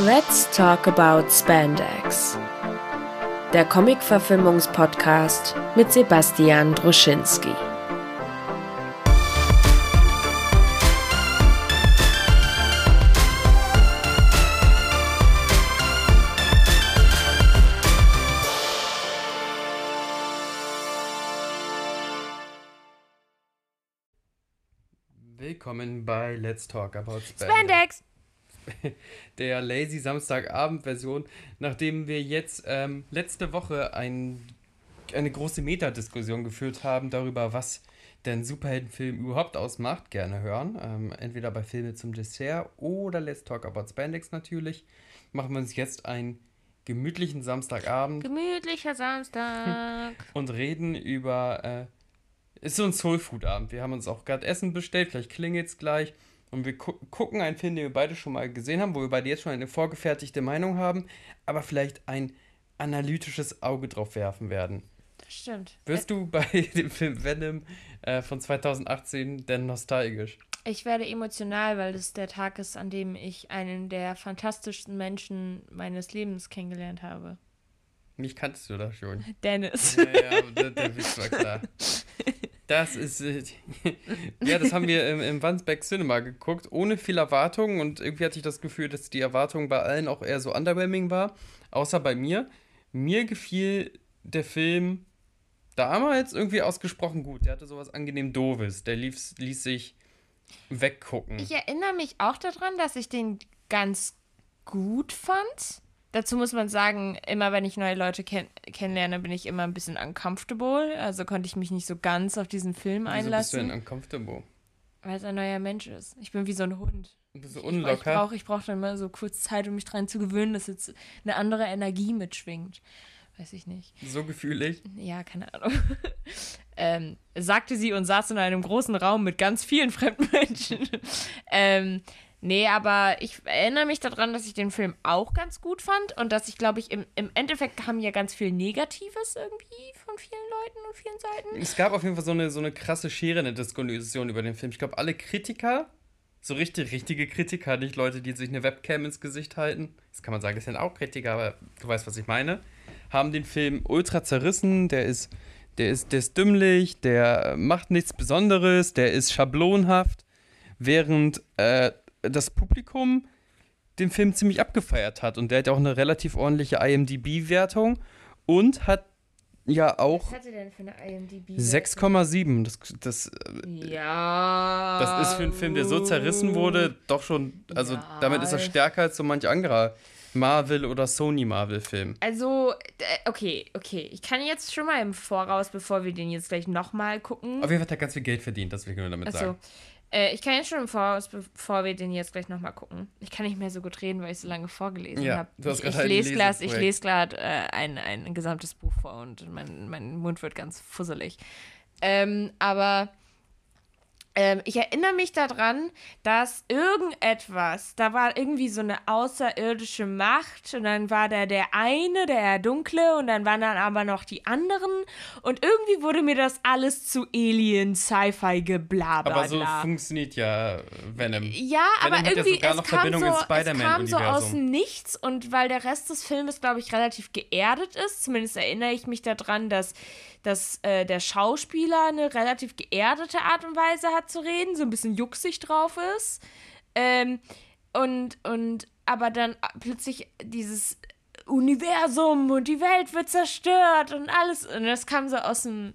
Let's talk about Spandex. Der Comic-Verfilmungspodcast mit Sebastian Druschinski. Willkommen bei Let's Talk About Spandex. Spandex! Der Lazy Samstagabend-Version, nachdem wir jetzt ähm, letzte Woche ein, eine große Metadiskussion geführt haben darüber, was denn Superheldenfilm überhaupt ausmacht, gerne hören. Ähm, entweder bei Filme zum Dessert oder Let's Talk About Spandex natürlich. Machen wir uns jetzt einen gemütlichen Samstagabend Gemütlicher Samstag. und reden über. Äh, ist so ein Soulfood-Abend. Wir haben uns auch gerade Essen bestellt, vielleicht klingelt's gleich. Und wir gu gucken einen Film, den wir beide schon mal gesehen haben, wo wir beide jetzt schon eine vorgefertigte Meinung haben, aber vielleicht ein analytisches Auge drauf werfen werden. Das stimmt. Wirst du bei dem Film Venom äh, von 2018 denn nostalgisch? Ich werde emotional, weil es der Tag ist, an dem ich einen der fantastischsten Menschen meines Lebens kennengelernt habe. Mich kanntest du da schon. Dennis. Ja, ja, der, der Witz war klar. Das ist. Äh, ja, das haben wir im, im Wandsbeck Cinema geguckt, ohne viel Erwartungen. Und irgendwie hatte ich das Gefühl, dass die Erwartung bei allen auch eher so underwhelming war. Außer bei mir. Mir gefiel der Film damals irgendwie ausgesprochen gut. Der hatte sowas angenehm Doofes. Der lief, ließ sich weggucken. Ich erinnere mich auch daran, dass ich den ganz gut fand. Dazu muss man sagen, immer wenn ich neue Leute kenn kennenlerne, bin ich immer ein bisschen uncomfortable. Also konnte ich mich nicht so ganz auf diesen Film Wieso bist du einlassen. denn uncomfortable? Weil es ein neuer Mensch ist. Ich bin wie so ein Hund. Du bist so Ich, ich unlocker. brauche ich brauch dann immer so kurz Zeit, um mich dran zu gewöhnen, dass jetzt eine andere Energie mitschwingt. Weiß ich nicht. So gefühlig. Ja, keine Ahnung. ähm, sagte sie und saß in einem großen Raum mit ganz vielen fremden Menschen. ähm, nee, aber ich erinnere mich daran, dass ich den Film auch ganz gut fand und dass ich, glaube ich, im, im Endeffekt kam ja ganz viel Negatives irgendwie von vielen Leuten und vielen Seiten. Es gab auf jeden Fall so eine, so eine krasse Schere in der Diskussion über den Film. Ich glaube, alle Kritiker, so richtig richtige Kritiker, nicht Leute, die sich eine Webcam ins Gesicht halten, das kann man sagen, das sind auch Kritiker, aber du weißt, was ich meine, haben den Film ultra zerrissen. Der ist, der ist, der ist dümmlich, der macht nichts Besonderes, der ist schablonhaft, während äh, das Publikum den Film ziemlich abgefeiert hat. Und der hat auch eine relativ ordentliche IMDb-Wertung und hat ja auch hatte denn für eine IMDb? 6,7. Das, das, Ja. das ist für einen Film, der so zerrissen wurde, doch schon. Also, Ja. damit ist er stärker als so manch anderer Marvel- oder Sony-Marvel-Film. Also, okay, okay. Ich kann jetzt schon mal im Voraus, bevor wir den jetzt gleich nochmal gucken. Auf jeden Fall hat er ganz viel Geld verdient, das will ich nur damit Achso. sagen. Äh, ich kann jetzt schon im Voraus, bevor wir den jetzt gleich nochmal gucken. Ich kann nicht mehr so gut reden, weil ich so lange vorgelesen Ja, habe. Ich, gerade ich lese gerade ich lese grad, äh, ein, ein gesamtes Buch vor und mein, mein Mund wird ganz fusselig. Ähm, aber ähm, ich erinnere mich daran, dass irgendetwas, da war irgendwie so eine außerirdische Macht und dann war da der eine, der dunkle und dann waren dann aber noch die anderen und irgendwie wurde mir das alles zu Alien, Sci-Fi geblabla. Aber so funktioniert ja Venom. Ja, Venom aber ja irgendwie sogar es noch kam, so, es kam so aus dem Nichts und weil der Rest des Filmes, glaube ich, relativ geerdet ist, zumindest erinnere ich mich daran, dass, dass äh, der Schauspieler eine relativ geerdete Art und Weise hat zu reden, so ein bisschen jucksig drauf ist. Ähm, und, und aber dann plötzlich dieses Universum und die Welt wird zerstört und alles. Und das kam so aus dem.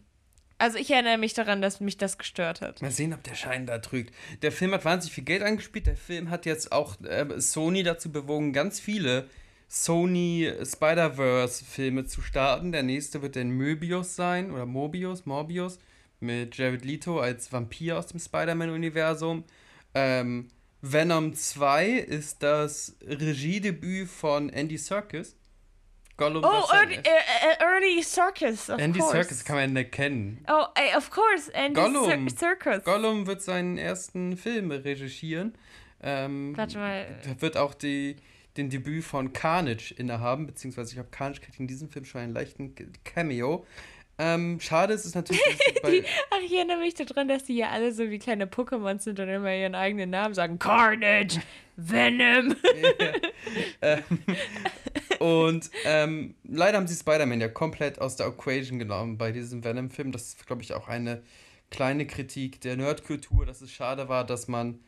Also ich erinnere mich daran, dass mich das gestört hat. Mal sehen, ob der Schein da trügt. Der Film hat wahnsinnig viel Geld angespielt. Der Film hat jetzt auch äh, Sony dazu bewogen, ganz viele Sony Spider-Verse-Filme zu starten. Der nächste wird dann Möbius sein oder Mobius, Morbius mit Jared Leto als Vampir aus dem Spider-Man-Universum. Ähm, Venom 2 ist das Regiedebüt von Andy Serkis. Gollum Oh, äh, Ernie Circus, of Andy course. Serkis kann man nicht kennen. Oh, ey, of course, Andy Gollum. Cir Circus. Gollum wird seinen ersten Film regischieren. Ähm, Warte mal. Da wird auch die, den Debüt von Carnage innehaben, beziehungsweise ich glaube, Carnage kriegt in diesem Film schon einen leichten Cameo. Ähm, schade ist es natürlich, Die, ach, ich erinnere mich daran, dass die ja alle so wie kleine Pokémon sind und immer ihren eigenen Namen sagen. Carnage, Venom. ähm, und ähm, leider haben sie Spider-Man ja komplett aus der Equation genommen bei diesem Venom-Film. Das ist, glaube ich, auch eine kleine Kritik der Nerdkultur, dass es schade war, dass man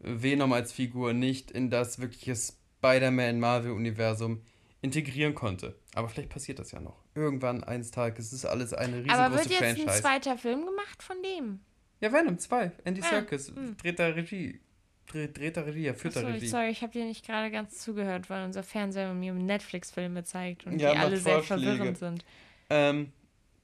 Venom als Figur nicht in das wirkliche Spider-Man-Marvel-Universum integrieren konnte. Aber vielleicht passiert das ja noch. Irgendwann eines Tages ist es alles eine riesengroße Aber wird jetzt ein Franchise. zweiter Film gemacht von dem? Ja, Venom 2. Andy Ah, Serkis hm. dreht da Regie. Dreht, dreht da Regie, er führt da Regie. sorry, ich habe dir nicht gerade ganz zugehört, weil unser Fernseher mir Netflix-Filme zeigt und Ja, die alle sehr verwirrend sind. Ähm,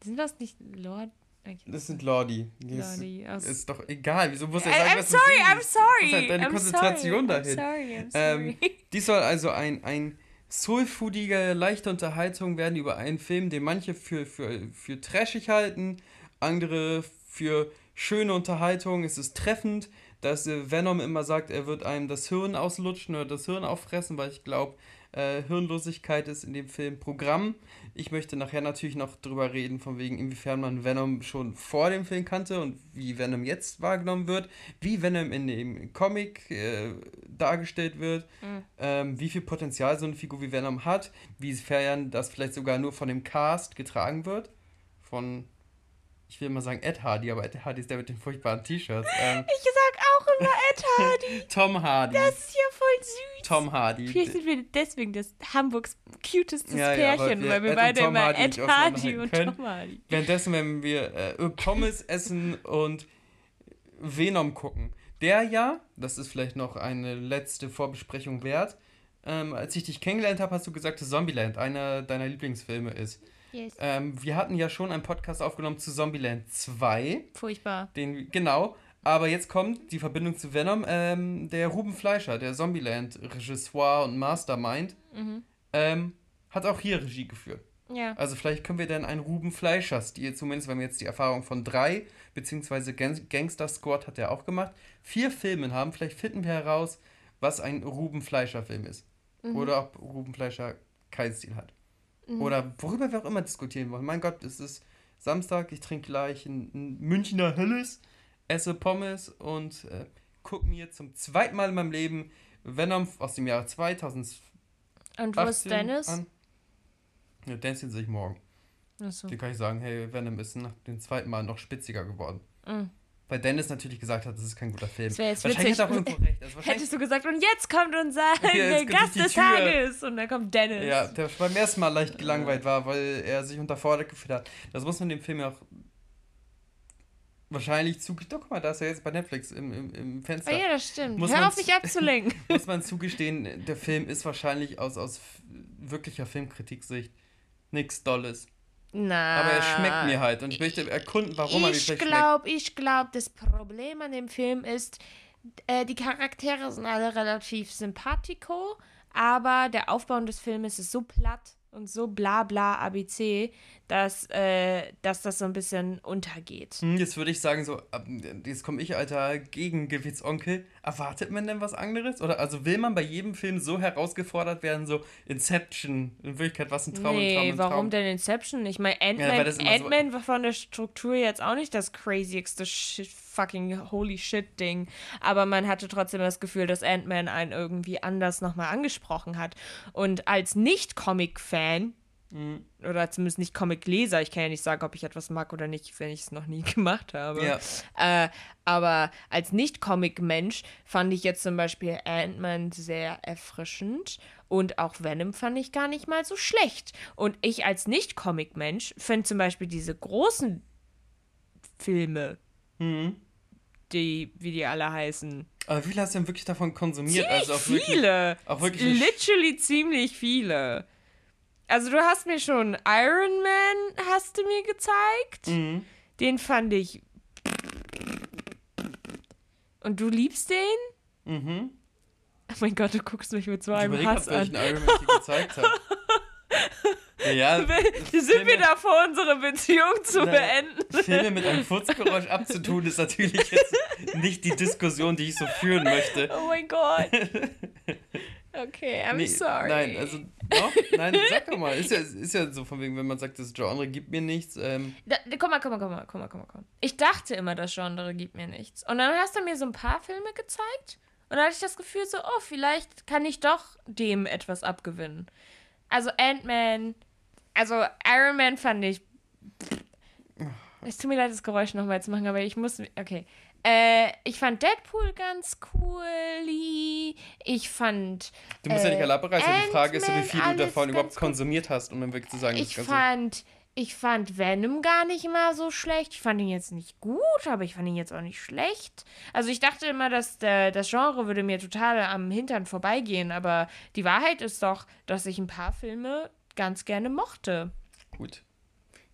Sind das nicht Lord? Okay. das sind Lordi. Lordi aus- Ist doch egal. Wieso muss er sagen, I'm was sorry? I'm sorry. Das ist deine I'm Konzentration sorry, dahin. I'm sorry, I'm Ähm, sorry. dies soll also ein, ein soulfoodige, leichte Unterhaltung werden über einen Film, den manche für, für, für trashig halten, andere für schöne Unterhaltung. Es ist treffend, dass äh, Venom immer sagt, er wird einem das Hirn auslutschen oder das Hirn auffressen, weil ich glaube, äh, Hirnlosigkeit ist in dem Film Programm. Ich möchte nachher natürlich noch drüber reden, von wegen, inwiefern man Venom schon vor dem Film kannte und wie Venom jetzt wahrgenommen wird, wie Venom in dem Comic äh, dargestellt wird, Mhm. ähm, wie viel Potenzial so eine Figur wie Venom hat, wiefern das vielleicht sogar nur von dem Cast getragen wird. Von, ich will mal sagen Ed Hardy, aber Ed Hardy ist der mit den furchtbaren T-Shirts. Ähm, Ich sag auch immer Ed Hardy. Tom Hardy. Das ist ja voll süß. Tom Hardy. Vielleicht sind wir deswegen das Hamburgs cutestes Ja, ja, Pärchen, wir- weil wir Ed beide immer Hardy Ed Hardy und können. Tom Hardy. Währenddessen, wenn wir äh, Pommes essen und Venom gucken. Der ja, das ist vielleicht noch eine letzte Vorbesprechung wert. Ähm, als ich dich kennengelernt habe, hast du gesagt, dass Zombieland einer deiner Lieblingsfilme ist. Yes. Ähm, wir hatten ja schon einen Podcast aufgenommen zu Zombieland 2. Furchtbar. Den, genau. Aber jetzt kommt die Verbindung zu Venom. Ähm, der Ruben Fleischer, der Zombieland-Regisseur und Mastermind, Mhm. ähm, hat auch hier Regie geführt. Ja. Also vielleicht können wir dann einen Ruben Fleischers-Stil, zumindest wenn wir jetzt die Erfahrung von drei, beziehungsweise Gang Gangster Squad hat er auch gemacht, vier Filmen haben, vielleicht finden wir heraus, was ein Ruben Fleischer-Film ist. Mhm. Oder ob Ruben Fleischer keinen Stil hat. Oder worüber wir auch immer diskutieren wollen. Mein Gott, es ist Samstag, ich trinke gleich ein, Münchner Helles, esse Pommes und äh, gucke mir zum zweiten Mal in meinem Leben Venom aus dem Jahr 2018 Und wo ist Dennis? an. Ja, Dennis den sehe ich morgen. Achso. Dir kann ich sagen, hey, Venom ist nach dem zweiten Mal noch spitziger geworden. Mhm. Weil Dennis natürlich gesagt hat, das ist kein guter Film. Das jetzt wahrscheinlich witzig. hat er auch irgendwo recht. Also Hättest du gesagt, und jetzt kommt unser Ja, Gast des. Tages. Und dann kommt Dennis. ja, der beim ersten Mal leicht gelangweilt war, weil er sich unterfordert gefühlt hat. Das muss man dem Film ja auch wahrscheinlich zugestehen. Doch, guck mal, da ist er jetzt bei Netflix im, im, im Oh Fenster. ja, das stimmt. Muss Hör auf, mich abzulenken. Muss man zugestehen, der Film ist wahrscheinlich aus, aus wirklicher Filmkritiksicht nichts Dolles. Na. Aber er schmeckt mir halt und ich möchte erkunden, warum er mir ich vielleicht glaube, ich glaube, das Problem an dem Film ist, äh, die Charaktere sind alle relativ sympathiko, aber der Aufbau des Filmes ist so platt und so bla bla ABC, dass, äh, dass das so ein bisschen untergeht. Hm, Jetzt würde ich sagen, so, jetzt komme ich, alter Gegengewitzonkel. Erwartet man denn was anderes? Oder also will man bei jedem Film so herausgefordert werden, so Inception, in Wirklichkeit was ein Traum, ein Traum, Nee, ein warum Traum. denn Inception? Ich meine, Ja, Ant-Man das immer so- war von der Struktur jetzt auch nicht das crazyste shit, fucking holy shit Ding. Aber man hatte trotzdem das Gefühl, dass Ant-Man einen irgendwie anders nochmal angesprochen hat. Und als Nicht-Comic-Fan, Mhm. oder zumindest nicht Comic-Leser, ich kann ja nicht sagen, ob ich etwas mag oder nicht, wenn ich es noch nie gemacht habe. Ja. Äh, aber als Nicht-Comic-Mensch fand ich jetzt zum Beispiel Ant-Man sehr erfrischend und auch Venom fand ich gar nicht mal so schlecht. Und ich als Nicht-Comic-Mensch finde zum Beispiel diese großen Filme, Mhm. die, wie die alle heißen, Aber wie viel hast du denn wirklich davon konsumiert? also auch wirklich, viele. auch wirklich Literally ziemlich viele. Also du hast mir schon Iron Man, hast du mir gezeigt. Mhm. Den fand ich. Und du liebst den? Mhm. Oh mein Gott, du guckst mich mit so Ich einem überlege Hass welchen an. Iron Man ich gezeigt habe. ja, ja, Sind wir Filme- davor, unsere Beziehung zu Nein. beenden? Filme mit einem Furzgeräusch abzutun, ist natürlich jetzt nicht die Diskussion, die ich so führen möchte. Oh mein Gott. Okay, I'm Nee, sorry. Nein, also Doch? Nein, sag doch mal. Ist ja, ist ja so von wegen, wenn man sagt, das Genre gibt mir nichts. Ähm, Da, komm mal, komm mal, komm mal, komm mal, komm mal, komm. Ich dachte immer, das Genre gibt mir nichts. Und dann hast du mir so ein paar Filme gezeigt. Und dann hatte ich das Gefühl so, oh, vielleicht kann ich doch dem etwas abgewinnen. Also Ant-Man, also Iron Man fand ich. Es tut mir leid, das Geräusch nochmal zu machen, aber ich muss. Okay. Äh, ich fand Deadpool ganz cool. Ich fand. du musst ja nicht äh, alle abreißen. Die Frage ist ja, wie viel du davon überhaupt gut. konsumiert hast, um dann wirklich zu sagen, Ich das fand, ich fand Venom gar nicht mal so schlecht. Ich fand ihn jetzt nicht gut, aber ich fand ihn jetzt auch nicht schlecht. Also ich dachte immer, dass der, das Genre würde mir total am Hintern vorbeigehen, aber die Wahrheit ist doch, dass ich ein paar Filme ganz gerne mochte. Gut.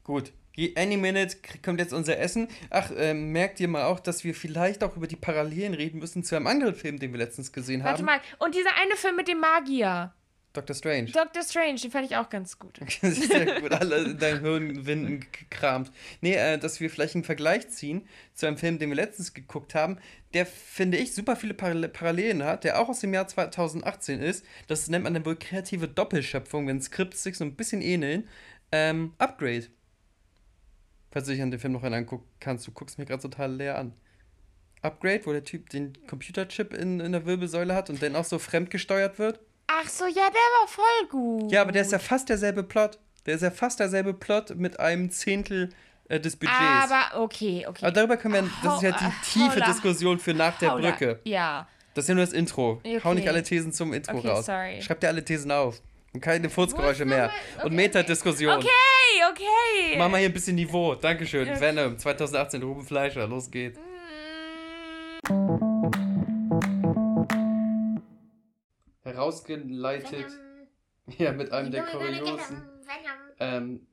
Gut. Any minute kommt jetzt unser Essen. Ach, ähm, merkt ihr mal auch, dass wir vielleicht auch über die Parallelen reden müssen zu einem anderen Film, den wir letztens gesehen Warte haben? mal, und dieser eine Film mit dem Magier, Doctor Strange. Doctor Strange, den fand ich auch ganz gut. Sehr gut, alle in deinen Hirnwinden gekramt. Nee, äh, dass wir vielleicht einen Vergleich ziehen zu einem Film, den wir letztens geguckt haben, der, finde ich, super viele Parallel- Parallelen hat, der auch aus dem Jahr 2018 ist. Das nennt man dann wohl kreative Doppelschöpfung, wenn Skripts sich so ein bisschen ähneln. Ähm, Upgrade. Falls du dich an den Film noch angucken kannst, du guckst mir gerade total leer an. Upgrade, wo der Typ den Computerchip in, in der Wirbelsäule hat und dann auch so fremdgesteuert wird. Ach so, ja, der war voll gut. Ja, aber der ist ja fast derselbe Plot. Der ist ja fast derselbe Plot mit einem Zehntel äh, des Budgets. Aber okay, okay. Aber darüber können wir, das ist ja die Hau- tiefe Holla. Diskussion für nach der Holla. Brücke. Ja. Das ist ja nur das Intro. Hau Okay. nicht alle Thesen zum Intro Okay, raus. sorry. Schreib dir alle Thesen auf. Und keine Furzgeräusche mehr. nochmal- Und okay, Metadiskussion. Okay, okay. Mach mal hier ein bisschen Niveau. Dankeschön. Okay. Venom 2018, Ruben Fleischer. Los geht's. Herausgeleitet. Ja, mit einem der kuriosen ähm,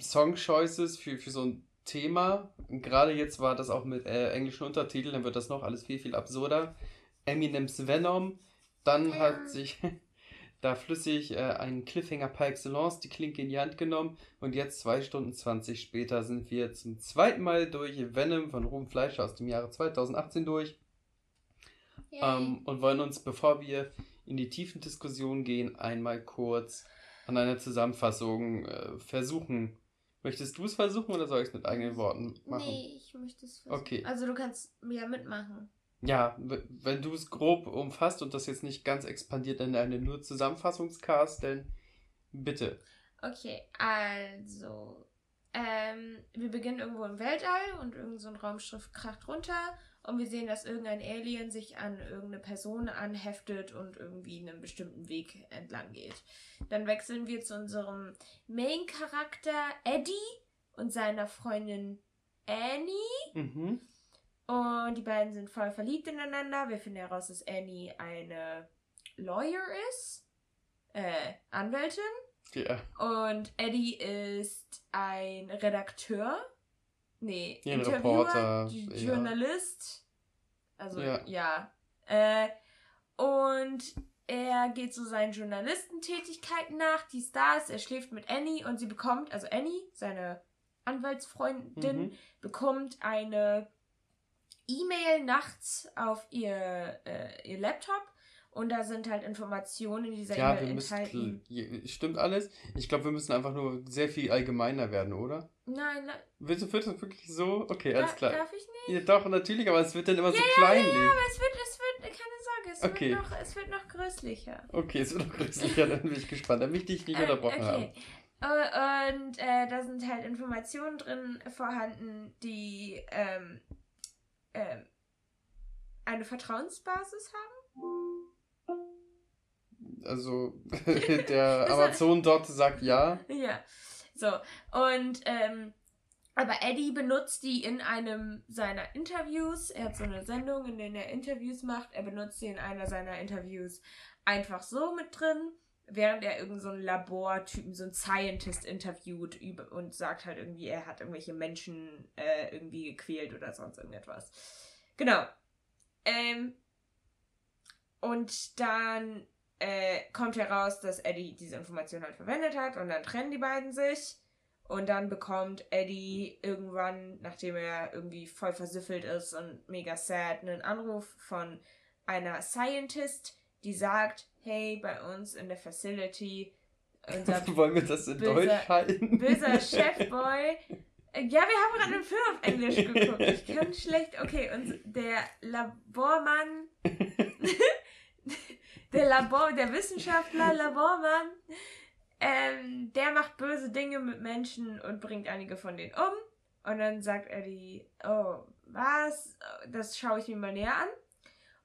Song-Choices für, für so ein Thema. Und gerade jetzt war das auch mit äh, englischen Untertiteln, dann wird das noch alles viel, viel absurder. Eminems Venom. Dann hat sich da flüssig äh, ein Cliffhanger par excellence die Klinke in die Hand genommen. Und jetzt, zwei Stunden 20 später, sind wir zum zweiten Mal durch Venom von Ruben Fleischer aus dem Jahre 2018 durch. Ähm, und wollen uns, bevor wir in die tiefen Diskussionen gehen, einmal kurz an einer Zusammenfassung äh, versuchen. Möchtest du es versuchen oder soll ich es mit eigenen Worten machen? Nee, ich möchte es versuchen. Okay. Also du kannst ja mitmachen. Ja, wenn du es grob umfasst und das jetzt nicht ganz expandiert in eine nur Zusammenfassungscast, dann bitte. Okay, also. Ähm, wir beginnen irgendwo im Weltall und irgend so ein Raumschiff kracht runter und wir sehen, dass irgendein Alien sich an irgendeine Person anheftet und irgendwie einen bestimmten Weg entlang geht. Dann wechseln wir zu unserem Main-Charakter Eddie und seiner Freundin Annie. Mhm. Und die beiden sind voll verliebt ineinander. Wir finden heraus, dass Annie eine Lawyer ist. Äh, Anwältin. Ja. Und Eddie ist ein Redakteur. Nee, Ja, ein Interviewer, Reporter, ja. Journalist. Also, Ja. ja. Äh, und er geht so seinen Journalistentätigkeiten nach, die Stars. Er schläft mit Annie und sie bekommt, also Annie, seine Anwaltsfreundin, Mhm. bekommt eine E-Mail nachts auf ihr, äh, ihr Laptop und da sind halt Informationen in dieser Ja, E-Mail wir müssen. Stimmt alles? Ich glaube, wir müssen einfach nur sehr viel allgemeiner werden, oder? Nein, nein. Wird wird das wirklich so? Okay, alles klar. Darf ich nicht? Ja, doch, natürlich, aber es wird dann immer so Ja, kleinlich. Aber es wird, es wird, keine Sorge, es, Okay. wird, noch, es wird noch größlicher. Okay, es wird noch größlicher, dann bin ich gespannt. Will ich dich nicht Äh, unterbrochen okay. Äh, Und äh, da sind halt Informationen drin vorhanden, die ähm, ähm, eine Vertrauensbasis haben. Also, der Amazon dort sagt ja. Ja. So. Und ähm, aber Eddie benutzt die in einem seiner Interviews. Er hat so eine Sendung, in der er Interviews macht. Er benutzt die in einer seiner Interviews einfach so mit drin, während er irgendeinen so einen Labortypen, so einen Scientist interviewt und sagt halt irgendwie, er hat irgendwelche Menschen äh, irgendwie gequält oder sonst irgendetwas. Genau. Ähm, und dann äh, kommt heraus, dass Eddie diese Information halt verwendet hat und dann trennen die beiden sich. Und dann bekommt Eddie irgendwann, nachdem er irgendwie voll versiffelt ist und mega sad, einen Anruf von einer Scientist, die sagt, hey, bei uns in der Facility unser Wollen wir das in böser- Deutsch halten? böser Chefboy. Äh, Ja, wir haben gerade einen Film auf Englisch geguckt. Ich kann schlecht. Okay, und der Labormann. der Labor, der Wissenschaftler, Labormann. Ähm, der macht böse Dinge mit Menschen und bringt einige von denen um. Und dann sagt Eddie, oh, was? Das schaue ich mir mal näher an.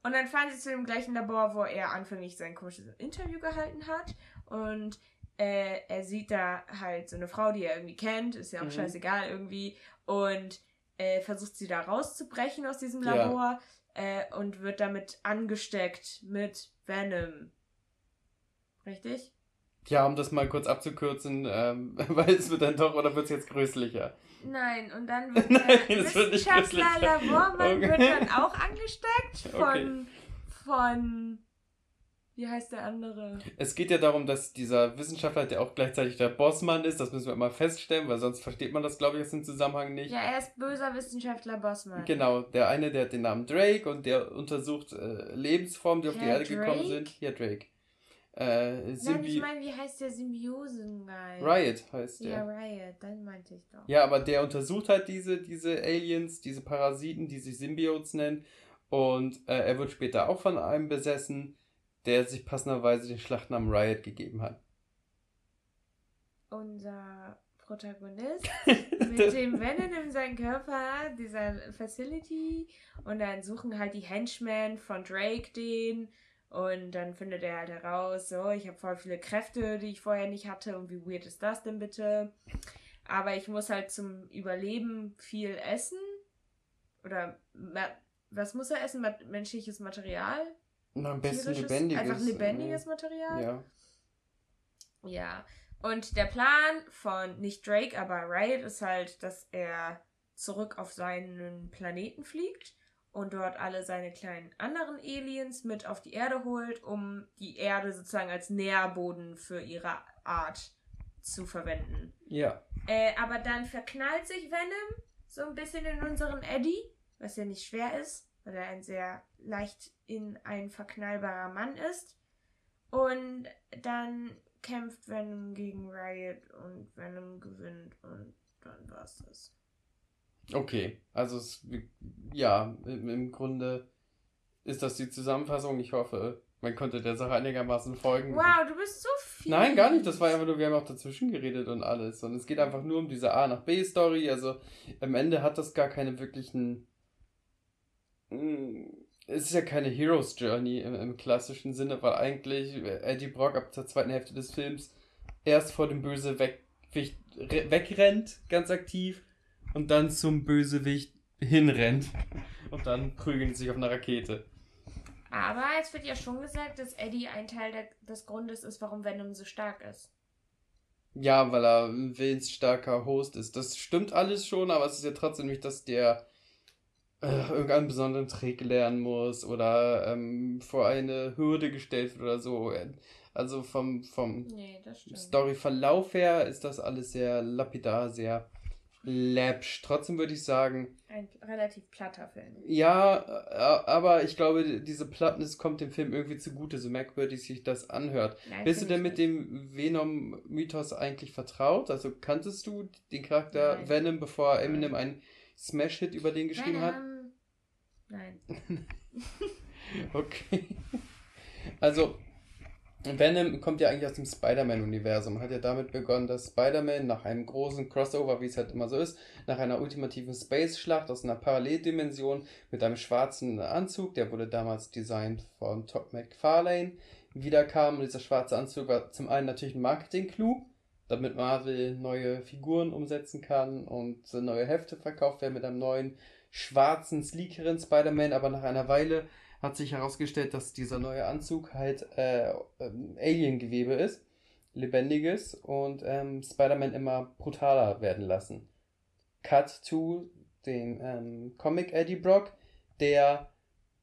Und dann fahren sie zu dem gleichen Labor, wo er anfänglich sein komisches Interview gehalten hat. Und äh, er sieht da halt so eine Frau, die er irgendwie kennt, ist ja auch Mhm. scheißegal irgendwie. Und äh, versucht sie da rauszubrechen aus diesem Ja. Labor äh, und wird damit angesteckt mit Venom. Richtig? Ja, um das mal kurz abzukürzen, ähm, weil es wird dann doch, oder wird es jetzt größlicher? Nein, und dann wird Nein, der Wissenschaftler. Labormann Okay. wird dann auch angesteckt von, von, wie heißt der andere? Es geht ja darum, dass dieser Wissenschaftler, der auch gleichzeitig der Bossmann ist, das müssen wir immer feststellen, weil sonst versteht man das, glaube ich, aus dem Zusammenhang nicht. Ja, er ist böser Wissenschaftler Bossmann. Genau, der eine, der hat den Namen Drake und der untersucht äh, Lebensformen, die auf die Herr Erde gekommen Drake? sind. Ja, Drake. Äh, Nein, ich Symbi meine, wie heißt der Symbiosen-Guy? Riot heißt Ja, der. Riot, dann meinte ich doch. Ja, aber der untersucht halt diese, diese Aliens, diese Parasiten, die sich Symbiotes nennen. Und äh, er wird später auch von einem besessen, der sich passenderweise den Schlachtnamen Riot gegeben hat. Unser Protagonist mit dem Venom in seinem Körper, dieser Facility. Und dann suchen halt die Henchmen von Drake den. Und dann findet er halt heraus, so, ich habe voll viele Kräfte, die ich vorher nicht hatte. Und wie weird ist das denn bitte? Aber ich muss halt zum Überleben viel essen. Oder was muss er essen? Menschliches Material? Na, am besten lebendiges. Einfach lebendiges äh, Material? Ja. Ja. Und der Plan von nicht Drake, aber Riot ist halt, dass er zurück auf seinen Planeten fliegt und dort alle seine kleinen anderen Aliens mit auf die Erde holt, um die Erde sozusagen als Nährboden für ihre Art zu verwenden. Ja. Äh, aber dann verknallt sich Venom so ein bisschen in unseren Eddie, was ja nicht schwer ist, weil er ein sehr leicht in ein verknallbarer Mann ist. Und dann kämpft Venom gegen Riot und Venom gewinnt und dann war's das. Okay, also es, ja, im, Grunde ist das die Zusammenfassung. Ich hoffe, man konnte der Sache einigermaßen folgen. Wow, du bist so viel. Nein, gar nicht. Das war einfach nur, wir haben auch dazwischen geredet und alles. Und es geht einfach nur um diese A nach B Story. Also am Ende hat das gar keine wirklichen. Mm, Es ist ja keine Hero's Journey im, im klassischen Sinne, weil eigentlich Eddie Brock ab der zweiten Hälfte des Films erst vor dem Bösewicht re- wegrennt, ganz aktiv, und dann zum Bösewicht hinrennt. Und dann prügeln die sich auf einer Rakete. Aber es wird ja schon gesagt, dass Eddie ein Teil der, des Grundes ist, warum Venom so stark ist. Ja, weil er ein willensstarker Host ist. Das stimmt alles schon, aber es ist ja trotzdem nicht, dass der äh, irgendeinen besonderen Trick lernen muss oder ähm, vor eine Hürde gestellt wird oder so. Also vom, vom Nee. Storyverlauf her ist das alles sehr lapidar, sehr läppsch. Trotzdem würde ich sagen, Ein relativ platter Film. ja, äh, aber ich glaube, diese Plattness kommt dem Film irgendwie zugute, so merkwürdig sich das anhört. Nein, Bist du denn mit dem Venom-Mythos eigentlich vertraut? Also kanntest du den Charakter Nein. Venom, bevor Eminem einen Smash-Hit über den geschrieben hat? Venom. Nein. Okay. Also, Venom kommt ja eigentlich aus dem Spider-Man-Universum. Hat ja damit begonnen, dass Spider-Man nach einem großen Crossover, wie es halt immer so ist, nach einer ultimativen Space-Schlacht aus einer Paralleldimension mit einem schwarzen Anzug, der wurde damals designt von Todd McFarlane, wiederkam. Und dieser schwarze Anzug war zum einen natürlich ein Marketing-Clou, damit Marvel neue Figuren umsetzen kann und neue Hefte verkauft werden mit einem neuen schwarzen, sleekeren Spider-Man, aber nach einer Weile hat sich herausgestellt, dass dieser neue Anzug halt äh, ähm, Alien-Gewebe ist, lebendiges und ähm, Spider-Man immer brutaler werden lassen. Cut to den ähm, Comic Eddie Brock, der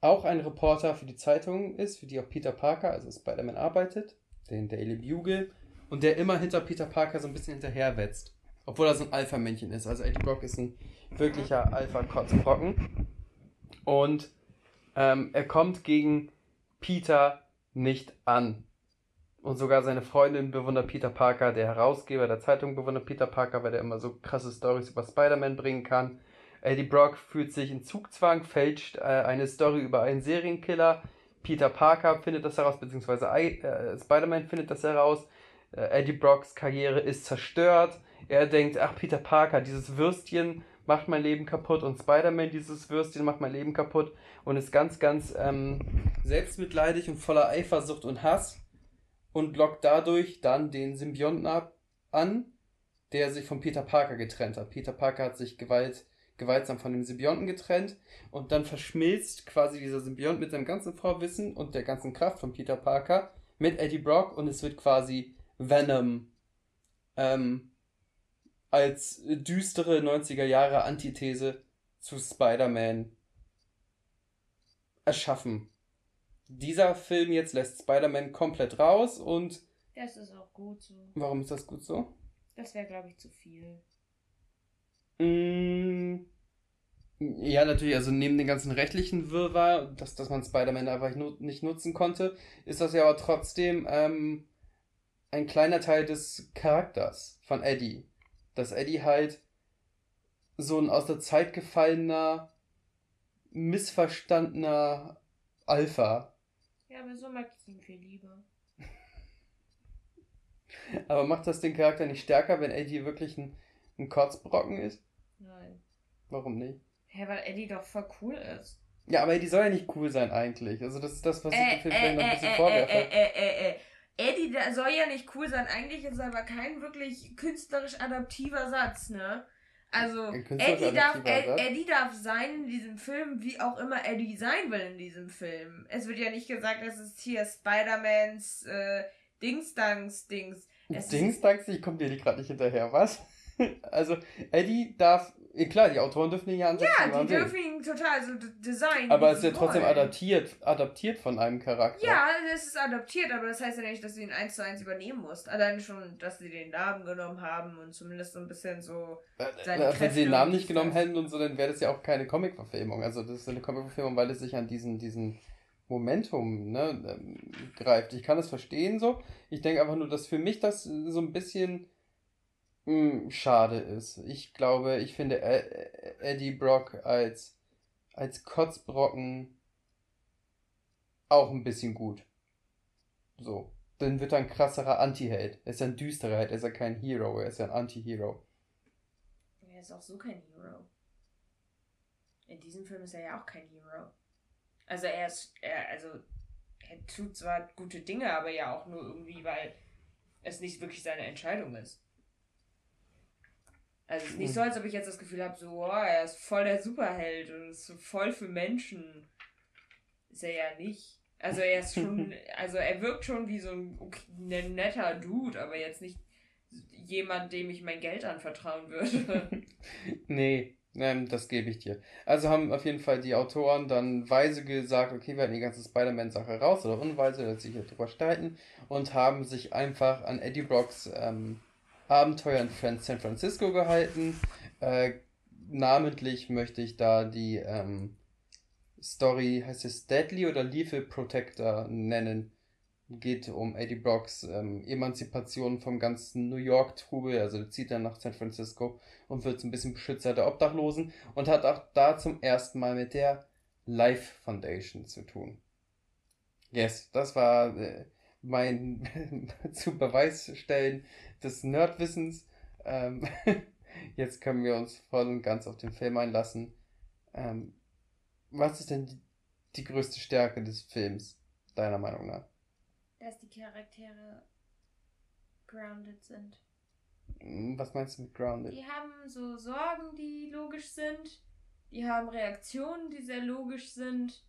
auch ein Reporter für die Zeitung ist, für die auch Peter Parker, also Spider-Man, arbeitet, den Daily Bugle, und der immer hinter Peter Parker so ein bisschen hinterherwetzt. Obwohl er so ein Alpha-Männchen ist. Also Eddie Brock ist ein wirklicher Alpha-Kotzbrocken. Und ähm, er kommt gegen Peter nicht an. Und sogar seine Freundin bewundert Peter Parker, der Herausgeber der Zeitung bewundert Peter Parker, weil der immer so krasse Stories über Spider-Man bringen kann. Eddie Brock fühlt sich in Zugzwang, fälscht äh, eine Story über einen Serienkiller. Peter Parker findet das heraus, beziehungsweise äh, Spider-Man findet das heraus. Äh, Eddie Brocks Karriere ist zerstört. Er denkt, ach, Peter Parker, dieses Würstchen macht mein Leben kaputt. Und Spider-Man, dieses Würstchen macht mein Leben kaputt. Und ist ganz, ganz ähm, selbstmitleidig und voller Eifersucht und Hass. Und lockt dadurch dann den Symbionten ab an, der sich von Peter Parker getrennt hat. Peter Parker hat sich gewalt, gewaltsam von dem Symbionten getrennt. Und dann verschmilzt quasi dieser Symbiont mit seinem ganzen Vorwissen und der ganzen Kraft von Peter Parker mit Eddie Brock. Und es wird quasi Venom ähm, als düstere 90er Jahre Antithese zu Spider-Man erschaffen dieser Film jetzt lässt Spider-Man komplett raus und. Das ist auch gut so. Warum ist das gut so? Das wäre, glaube ich, zu viel. Mm, ja, natürlich, also neben den ganzen rechtlichen Wirrwarr, dass, dass man Spider-Man einfach nicht nutzen konnte, ist das ja aber trotzdem ähm, ein kleiner Teil des Charakters von Eddie. Dass Eddie halt so ein aus der Zeit gefallener, missverstandener Alpha ja, aber so mag ich ihn viel lieber. aber macht das den Charakter nicht stärker, wenn Eddie wirklich ein, ein Kotzbrocken ist? Nein. Warum nicht? Ja, weil Eddie doch voll cool ist. Ja, aber Eddie soll ja nicht cool sein eigentlich. Also das ist das, was ich äh, dem Film vielleicht äh, noch ein äh, bisschen äh, vorwerfe. Äh, äh, äh, äh, Eddie soll ja nicht cool sein. Eigentlich ist er aber kein wirklich künstlerisch adaptiver Satz, ne? Also Eddie darf, Eddie darf sein in diesem Film, wie auch immer Eddie sein will in diesem Film. Es wird ja nicht gesagt, dass es hier Spider-Mans äh, Dingsdangs-Dings. Dingsdangs? Ich komme dir gerade nicht hinterher, was? also Eddie darf klar, die Autoren dürfen ihn ja ansetzen. Ja, die dürfen ihn total so designen. Aber es ist ja trotzdem adaptiert, adaptiert von einem Charakter. Ja, es ist adaptiert, aber das heißt ja nicht, dass du ihn eins zu eins übernehmen musst. Allein schon, dass sie den Namen genommen haben und zumindest so ein bisschen so. Äh, seine äh, wenn sie den Namen nicht genommen hätten und so, dann wäre das ja auch keine Comic-Verfilmung. Also, das ist eine Comic-Verfilmung, weil es sich an diesen, diesen Momentum ne, ähm, greift. Ich kann das verstehen so. Ich denke einfach nur, dass für mich das so ein bisschen hm, schade ist. Ich glaube, ich finde e-, e-, Eddie Brock als, als Kotzbrocken auch ein bisschen gut. So. Dann wird er ein krasserer Anti-Held. Er ist ein düsterer Held. Er ist ja kein Hero. Er ist ja ein Anti-Hero. Er ist auch so kein Hero. In diesem Film ist er ja auch kein Hero. Also er ist, er, also er tut zwar gute Dinge, aber ja auch nur irgendwie, weil es nicht wirklich seine Entscheidung ist. Also es ist nicht so, als ob ich jetzt das Gefühl habe, so, oh, er ist voll der Superheld und ist so voll für Menschen. Ist er ja nicht. Also er ist schon, also er wirkt schon wie so ein, okay, ein netter Dude, aber jetzt nicht jemand, dem ich mein Geld anvertrauen würde. nee, ähm, das gebe ich dir. Also haben auf jeden Fall die Autoren dann weise gesagt, okay, wir halten die ganze Spider-Man-Sache raus oder unweise, dass sich hier drüber streiten und haben sich einfach an Eddie Brocks ähm, Abenteuer in San Francisco gehalten. Äh, namentlich möchte ich da die ähm, Story, heißt es Deadly oder Lethal Protector nennen. Geht um Eddie Brocks ähm, Emanzipation vom ganzen New York-Trubel. Also zieht er nach San Francisco und wird so ein bisschen Beschützer der Obdachlosen und hat auch da zum ersten Mal mit der Life Foundation zu tun. Yes, das war äh, mein zu Beweis stellen des Nerdwissens. Ähm, jetzt können wir uns voll und ganz auf den Film einlassen. Ähm, was ist denn die, die größte Stärke des Films, deiner Meinung nach? Dass die Charaktere grounded sind. Hm, was meinst du mit grounded? Die haben so Sorgen, die logisch sind. Die haben Reaktionen, die sehr logisch sind.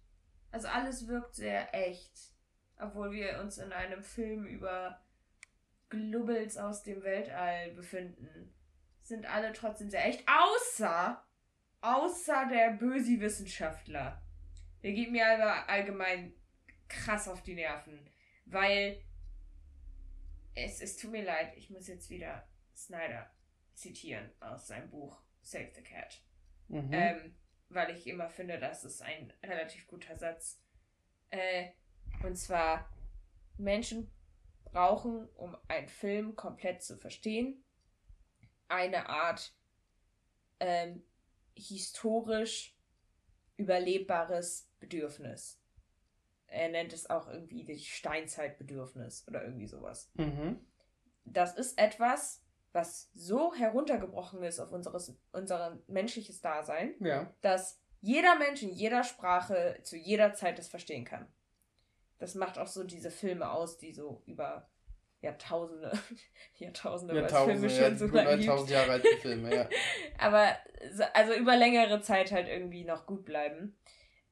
Also alles wirkt sehr echt obwohl wir uns in einem Film über Glubbels aus dem Weltall befinden, sind alle trotzdem sehr echt, außer, außer der böse Wissenschaftler. Der geht mir aber allgemein krass auf die Nerven, weil es, es tut mir leid, ich muss jetzt wieder Snyder zitieren aus seinem Buch Save the Cat. Mhm. Ähm, weil ich immer finde, das ist ein relativ guter Satz. Äh, und zwar, Menschen brauchen, um einen Film komplett zu verstehen, eine Art ähm, historisch überlebbares Bedürfnis. Er nennt es auch irgendwie das Steinzeitbedürfnis oder irgendwie sowas. Mhm. Das ist etwas, was so heruntergebrochen ist auf unseres, unser menschliches Dasein, Ja. dass jeder Mensch in jeder Sprache zu jeder Zeit das verstehen kann. Das macht auch so diese Filme aus, die so über Jahrtausende, Jahrtausende, es Filme Jahrtausende, schon so gibt. 1000 Jahre alte Filme, ja. Aber so- also über längere Zeit halt irgendwie noch gut bleiben.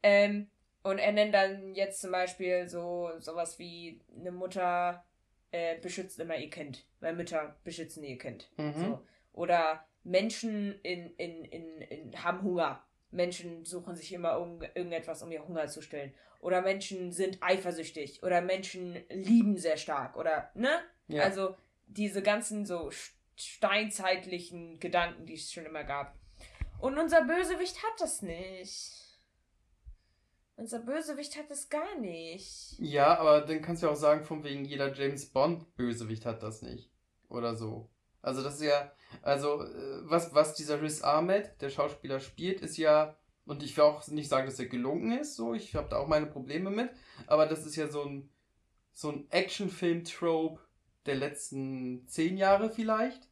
Ähm, und er nennt dann jetzt zum Beispiel so sowas wie eine Mutter äh, beschützt immer ihr Kind, weil Mütter beschützen ihr Kind. Mhm. So. Oder Menschen in, in, in, in, haben Hunger. Menschen suchen sich immer irgend- irgendetwas, um ihr Hunger zu stillen. Oder Menschen sind eifersüchtig. Oder Menschen lieben sehr stark. Oder, ne? Ja. Also diese ganzen so st- steinzeitlichen Gedanken, die es schon immer gab. Und unser Bösewicht hat das nicht. Unser Bösewicht hat es gar nicht. Ja, aber dann kannst du auch sagen, von wegen jeder James Bond Bösewicht hat das nicht. Oder so. Also das ist ja, also äh, was, was dieser Riz Ahmed, der Schauspieler, spielt, ist ja, und ich will auch nicht sagen, dass er gelungen ist, so, ich habe da auch meine Probleme mit, aber das ist ja so ein, so ein Actionfilm-Trope der letzten zehn Jahre vielleicht.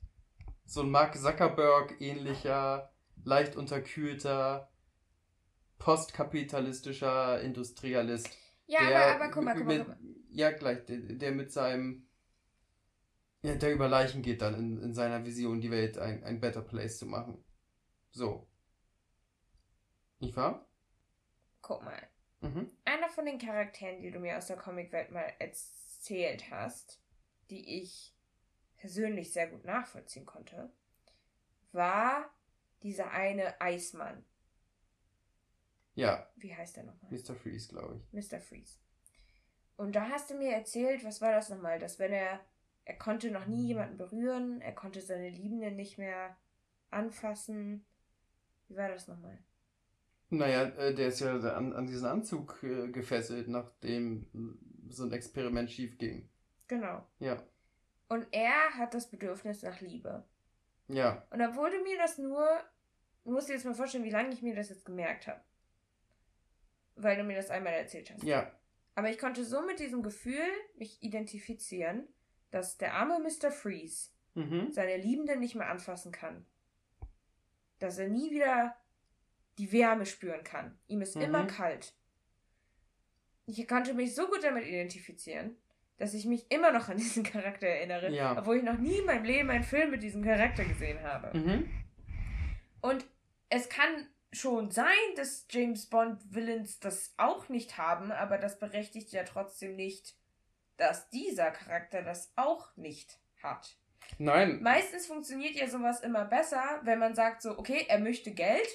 So ein Mark Zuckerberg ähnlicher, leicht unterkühlter, postkapitalistischer Industrialist. Ja, aber, aber guck mal, guck mal, mit, guck mal. Ja, gleich, der, der mit seinem. Ja, der über Leichen geht dann in, in seiner Vision, die Welt ein, ein better place zu machen. So. Nicht wahr? Guck mal. Mhm. Einer von den Charakteren, die du mir aus der Comicwelt mal erzählt hast, die ich persönlich sehr gut nachvollziehen konnte, war dieser eine Eismann. Ja, Wie heißt der nochmal? Mr. Freeze, glaube ich. Mr. Freeze. Und da hast du mir erzählt, was war das nochmal? Dass wenn er, er konnte noch nie jemanden berühren, er konnte seine Liebende nicht mehr anfassen. Wie war das nochmal? Naja, äh, der ist ja an, an diesen Anzug äh, gefesselt, nachdem so ein Experiment schief ging. Genau. Ja. Und er hat das Bedürfnis nach Liebe. Ja. Und obwohl du mir das nur, du musst dir jetzt mal vorstellen, wie lange ich mir das jetzt gemerkt habe. Weil du mir das einmal erzählt hast. Ja. Aber ich konnte so mit diesem Gefühl mich identifizieren, dass der arme Mr. Freeze Mhm. seine Liebende nicht mehr anfassen kann. Dass er nie wieder die Wärme spüren kann. Ihm ist Mhm. immer kalt. Ich konnte mich so gut damit identifizieren, dass ich mich immer noch an diesen Charakter erinnere, Ja. obwohl ich noch nie in meinem Leben einen Film mit diesem Charakter gesehen habe. Mhm. Und es kann schon sein, dass James Bond Villains das auch nicht haben, aber das berechtigt ja trotzdem nicht, dass dieser Charakter das auch nicht hat. Nein. Meistens funktioniert ja sowas immer besser, wenn man sagt so, okay, er möchte Geld,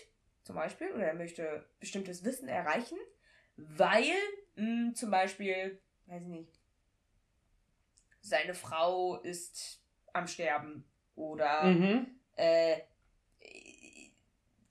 zum Beispiel, oder er möchte bestimmtes Wissen erreichen, weil mh, zum Beispiel, weiß ich nicht, seine Frau ist am Sterben oder Mhm. äh,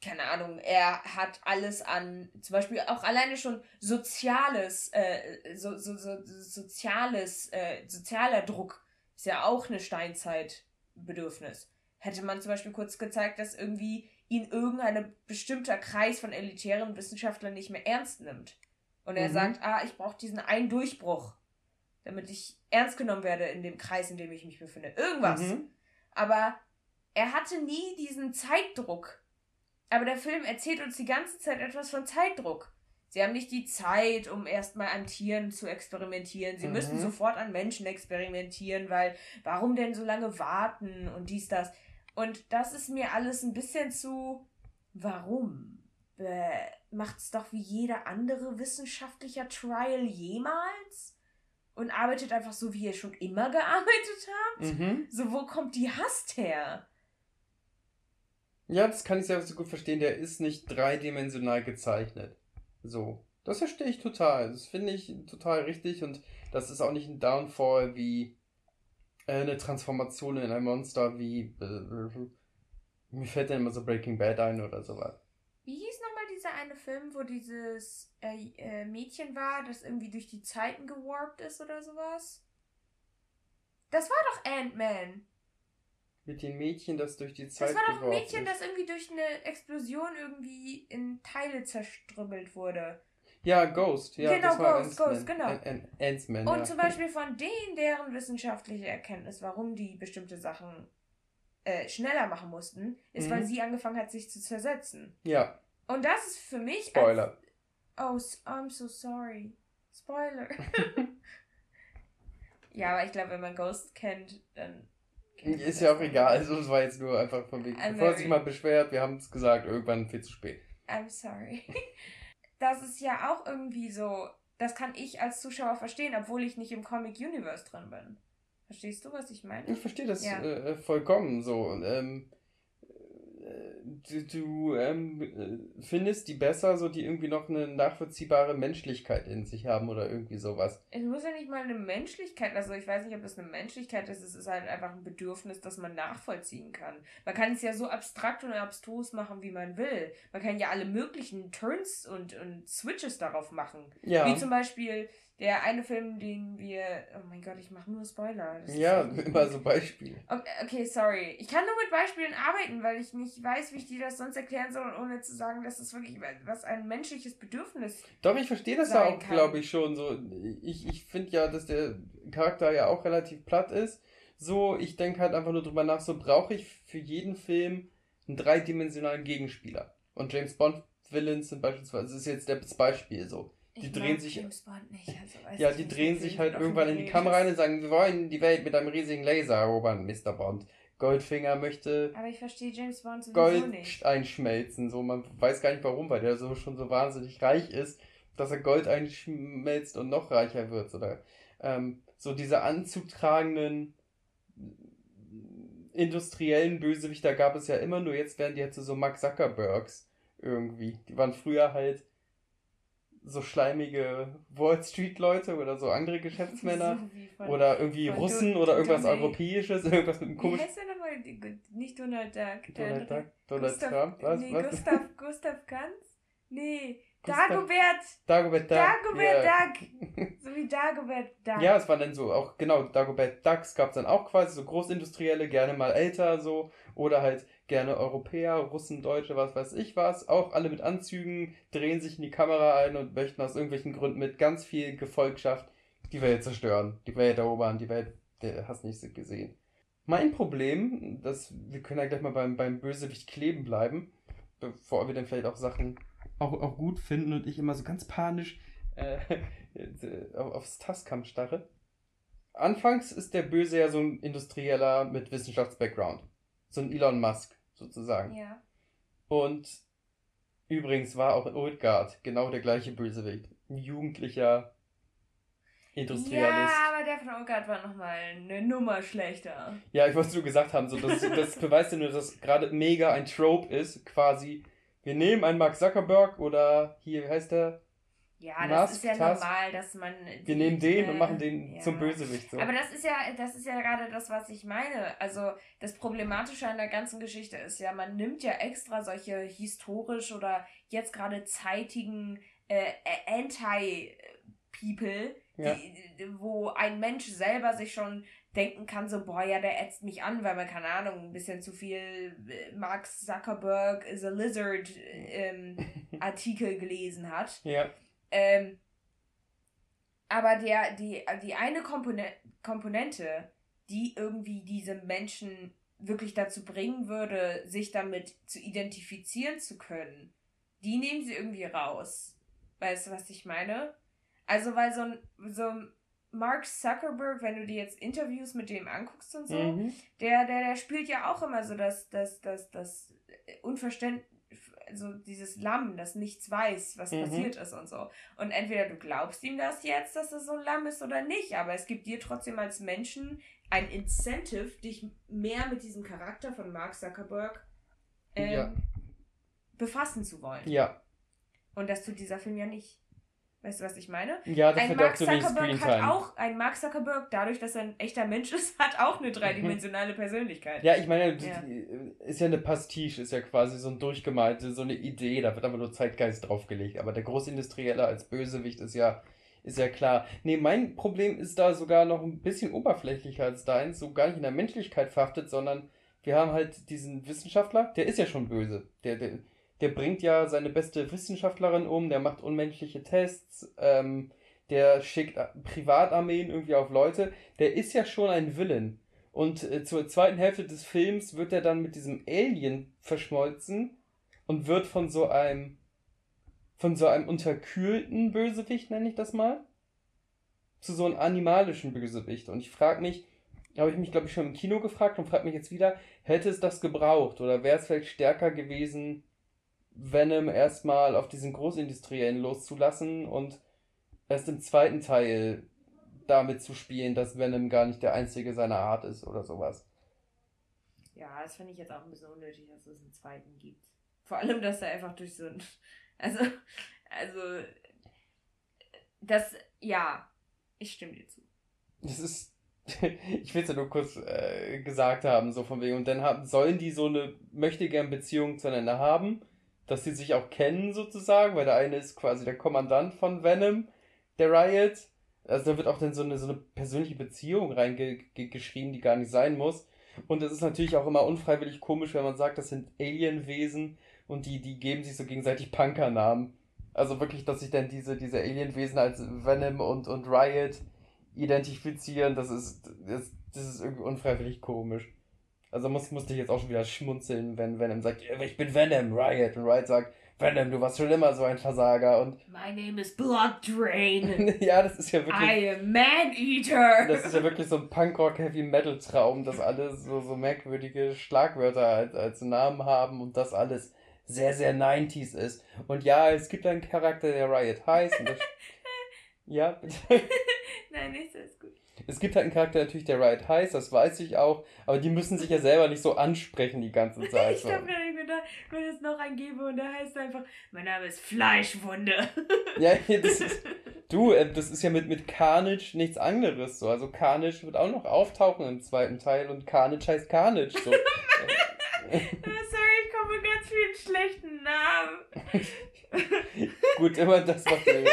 keine Ahnung, er hat alles an, zum Beispiel auch alleine schon soziales, äh, so, so, so, soziales, äh, sozialer Druck ist ja auch eine Steinzeitbedürfnis. Hätte man zum Beispiel kurz gezeigt, dass irgendwie ihn irgendein bestimmter Kreis von elitären Wissenschaftlern nicht mehr ernst nimmt. Und er Mhm. sagt, ah, ich brauche diesen einen Durchbruch, damit ich ernst genommen werde in dem Kreis, in dem ich mich befinde. Irgendwas. Mhm. Aber er hatte nie diesen Zeitdruck. Aber der Film erzählt uns die ganze Zeit etwas von Zeitdruck. Sie haben nicht die Zeit, um erstmal an Tieren zu experimentieren. Sie Mhm. müssen sofort an Menschen experimentieren, weil warum denn so lange warten und dies, das. Und das ist mir alles ein bisschen zu. Warum? Äh, macht's doch wie jeder andere wissenschaftlicher Trial jemals? Und arbeitet einfach so, wie ihr schon immer gearbeitet habt? Mhm. So, wo kommt die Hast her? Ja, das kann ich sehr so gut verstehen. Der ist nicht dreidimensional gezeichnet. So. Das verstehe ich total. Das finde ich total richtig und das ist auch nicht ein Downfall wie äh, eine Transformation in ein Monster wie. Äh, mir fällt dann immer so Breaking Bad ein oder sowas. Wie hieß nochmal dieser eine Film, wo dieses äh, äh, Mädchen war, das irgendwie durch die Zeiten gewarpt ist oder sowas? Das war doch Ant-Man. Mit dem Mädchen, das durch die Zeit Das war doch ein Mädchen, ist. das irgendwie durch eine Explosion irgendwie in Teile zerstrümmelt wurde. Ja, Ghost. Ja, Genau, Ghost. Ghost, genau. An- An- Und ja. zum Beispiel von denen, deren wissenschaftliche Erkenntnis, warum die bestimmte Sachen äh, schneller machen mussten, ist, Mhm. weil sie angefangen hat, sich zu zersetzen. Ja, Und das ist für mich. Spoiler. Als, oh, I'm so sorry. Spoiler. ja, aber ich glaube, wenn man Ghost kennt, dann. Ist ja auch egal. Also, es war jetzt nur einfach von wegen. I'm Bevor sich mal beschwert, wir haben es gesagt, irgendwann viel zu spät. I'm sorry. Das ist ja auch irgendwie so. Das kann ich als Zuschauer verstehen, obwohl ich nicht im Comic Universe drin bin. Verstehst du, was ich meine? Ich verstehe das Ja. äh, vollkommen so. Und, ähm, äh, du du ähm, äh, findest die besser, so die irgendwie noch eine nachvollziehbare Menschlichkeit in sich haben oder irgendwie sowas. Es muss ja nicht mal eine Menschlichkeit, also ich weiß nicht, ob das eine Menschlichkeit ist, es ist halt einfach ein Bedürfnis, das man nachvollziehen kann. Man kann es ja so abstrakt und abstrus machen, wie man will. Man kann ja alle möglichen Turns und, und Switches darauf machen. Ja. Wie zum Beispiel der eine Film, den wir. Oh mein Gott, ich mache nur Spoiler. Das Ja, immer so Beispiele. Okay, sorry. Ich kann nur mit Beispielen arbeiten, weil ich nicht weiß, wie ich dir das sonst erklären soll, ohne zu sagen, dass es wirklich was ein menschliches Bedürfnis Doch, ich verstehe das ja auch, glaube ich, schon. So, ich ich finde ja, dass der Charakter ja auch relativ platt ist. So, ich denke halt einfach nur drüber nach, so brauche ich für jeden Film einen dreidimensionalen Gegenspieler. Und James Bond Villains sind beispielsweise, das ist jetzt das Beispiel so. Die Ich drehen sich- James Bond nicht, also Ja, die drehen sich halt irgendwann in die Kamera rein und sagen, wir wollen die Welt mit einem riesigen Laser erobern, Mr. Bond. Goldfinger möchte Aber ich verstehe James Bond sowieso Gold nicht. einschmelzen. So, man weiß gar nicht warum, weil der so schon so wahnsinnig reich ist, dass er Gold einschmelzt und noch reicher wird. Oder ähm, so diese anzutragenden industriellen Bösewichter gab es ja immer, nur jetzt werden die halt zu so Mark Zuckerbergs irgendwie. Die waren früher halt so schleimige Wall Street Leute oder so andere Geschäftsmänner. So wie Oder irgendwie Russen oder irgendwas Donald- Europäisches, irgendwas mit einem Wie komischen heißt der nochmal? Nicht Donald Duck. der Donald. Duck, Donald Gustav, Trump, was? Nee, was? Gustav, Gustav Ganz? Nee, Gustav- Dagobert. Dagobert Duck. Dagobert ja. Duck. So wie Dagobert Duck. Ja, es waren dann so auch, genau, Dagobert Ducks gab es dann auch quasi, so Großindustrielle, gerne mal älter so, oder halt gerne Europäer, Russen, Deutsche, was weiß ich was, auch alle mit Anzügen, drehen sich in die Kamera ein und möchten aus irgendwelchen Gründen mit ganz viel Gefolgschaft die Welt zerstören, die Welt erobern, die Welt, der hast nicht gesehen. Mein Problem, das, wir können ja gleich mal beim, beim Bösewicht kleben bleiben, bevor wir dann vielleicht auch Sachen auch, auch gut finden und ich immer so ganz panisch äh, auf- aufs Tascam starre. Anfangs ist der Böse ja so ein Industrieller mit Wissenschafts-Background. So ein Elon Musk, sozusagen. Ja. Und übrigens war auch in Old Guard genau der gleiche Bösewicht. Ein jugendlicher Industrialist. Ja, aber der von Ogard war nochmal eine Nummer schlechter. Ja, ich wollte nur gesagt haben, so, das, das beweist ja nur, dass gerade mega ein Trope ist, quasi. Wir nehmen einen Mark Zuckerberg oder hier, wie heißt der? Ja, das Musk, ist ja Tusk. normal, dass man. Wir nehmen den äh, und machen den ja. zum Bösewicht. So. Aber das ist ja, das ist ja gerade das, was ich meine. Also das Problematische an der ganzen Geschichte ist ja, man nimmt ja extra solche historisch oder jetzt gerade zeitigen äh, Anti-People, Ja. wo ein Mensch selber sich schon denken kann, so, boah, ja, der ätzt mich an, weil man, keine Ahnung, ein bisschen zu viel äh, Mark Zuckerberg is a Lizard ähm, Artikel gelesen hat. ja. Ähm, aber der, die, die eine Kompone Komponente, die irgendwie diese Menschen wirklich dazu bringen würde, sich damit zu identifizieren zu können, die nehmen sie irgendwie raus. Weißt du, was ich meine? Also, weil so ein, so ein Mark Zuckerberg, wenn du dir jetzt Interviews mit dem anguckst und so, Mhm. der, der, der spielt ja auch immer so das, das, das, das Unverständnis, also dieses Lamm, das nichts weiß, was Mhm. passiert ist und so. Und entweder du glaubst ihm das jetzt, dass es so ein Lamm ist oder nicht, aber es gibt dir trotzdem als Menschen ein Incentive, dich mehr mit diesem Charakter von Mark Zuckerberg ähm, Ja. befassen zu wollen. Ja. Und das tut dieser Film ja nicht. Weißt du, was ich meine? Ja, das ein Mark auch so Zuckerberg hat auch, ein Mark Zuckerberg, dadurch, dass er ein echter Mensch ist, hat auch eine dreidimensionale Persönlichkeit. Ja, ich meine, Ja. ist ja eine Pastiche, ist ja quasi so ein durchgemalte, so eine Idee, da wird aber nur Zeitgeist draufgelegt. Aber der Großindustrielle als Bösewicht ist ja Ist ja klar. Nee, mein Problem ist da sogar noch ein bisschen oberflächlicher als deins, so gar nicht in der Menschlichkeit verhaftet, sondern wir haben halt diesen Wissenschaftler, der ist ja schon böse. Der, der, der bringt ja seine beste Wissenschaftlerin um, der macht unmenschliche Tests, ähm, der schickt Privatarmeen irgendwie auf Leute. Der ist ja schon ein Villain. Und äh, zur zweiten Hälfte des Films wird er dann mit diesem Alien verschmolzen und wird von so einem von so einem unterkühlten Bösewicht, nenne ich das mal, zu so einem animalischen Bösewicht. Und ich frage mich, habe ich mich, glaube ich, schon im Kino gefragt und frage mich jetzt wieder, hätte es das gebraucht oder wäre es vielleicht stärker gewesen, Venom erstmal auf diesen Großindustriellen loszulassen und erst im zweiten Teil damit zu spielen, dass Venom gar nicht der einzige seiner Art ist oder sowas. Ja, das finde ich jetzt auch ein bisschen unnötig, dass es einen zweiten gibt. Vor allem, dass er einfach durch so ein. Also, also. Das, ja, ich stimme dir zu. Das ist. ich will es ja nur kurz äh, gesagt haben, so von wegen. Und dann haben, sollen die so eine möchte gern Beziehung zueinander haben, dass sie sich auch kennen sozusagen, weil der eine ist quasi der Kommandant von Venom, der Riot. Also da wird auch dann so eine, so eine persönliche Beziehung reingeschrieben, die gar nicht sein muss. Und es ist natürlich auch immer unfreiwillig komisch, wenn man sagt, das sind Alienwesen und die, die geben sich so gegenseitig Punkernamen. Also wirklich, dass sich dann diese, diese Alienwesen als Venom und, und Riot identifizieren, das ist, das, das ist irgendwie unfreiwillig komisch. Also muss, musste ich jetzt auch schon wieder schmunzeln, wenn Venom sagt, ich bin Venom, Riot. Und Riot sagt, Venom, du warst schon immer so ein Versager. Und My name is Blood Drain. ja, das ist ja wirklich. I am Man Eater. Das ist ja wirklich so ein Punkrock Heavy Metal Traum, dass alle so, so merkwürdige Schlagwörter als, als Namen haben und das alles sehr, sehr 90s ist. Und ja, es gibt einen Charakter, der Riot heißt. Das, ja, bitte. Nein, nicht so ist gut. Es gibt halt einen Charakter natürlich, der Riot heißt, das weiß ich auch, aber die müssen sich ja selber nicht so ansprechen die ganze Zeit. ich glaube, wenn ich mir da, wenn es noch eingebe und der heißt einfach, mein Name ist Fleischwunde. ja, das ist, du, äh, das ist ja mit, mit Carnage nichts anderes so. Also Carnage wird auch noch auftauchen im zweiten Teil und Carnage heißt Carnage so. Sorry, ich komme mit ganz vielen schlechten Namen. Gut, immer das macht dir,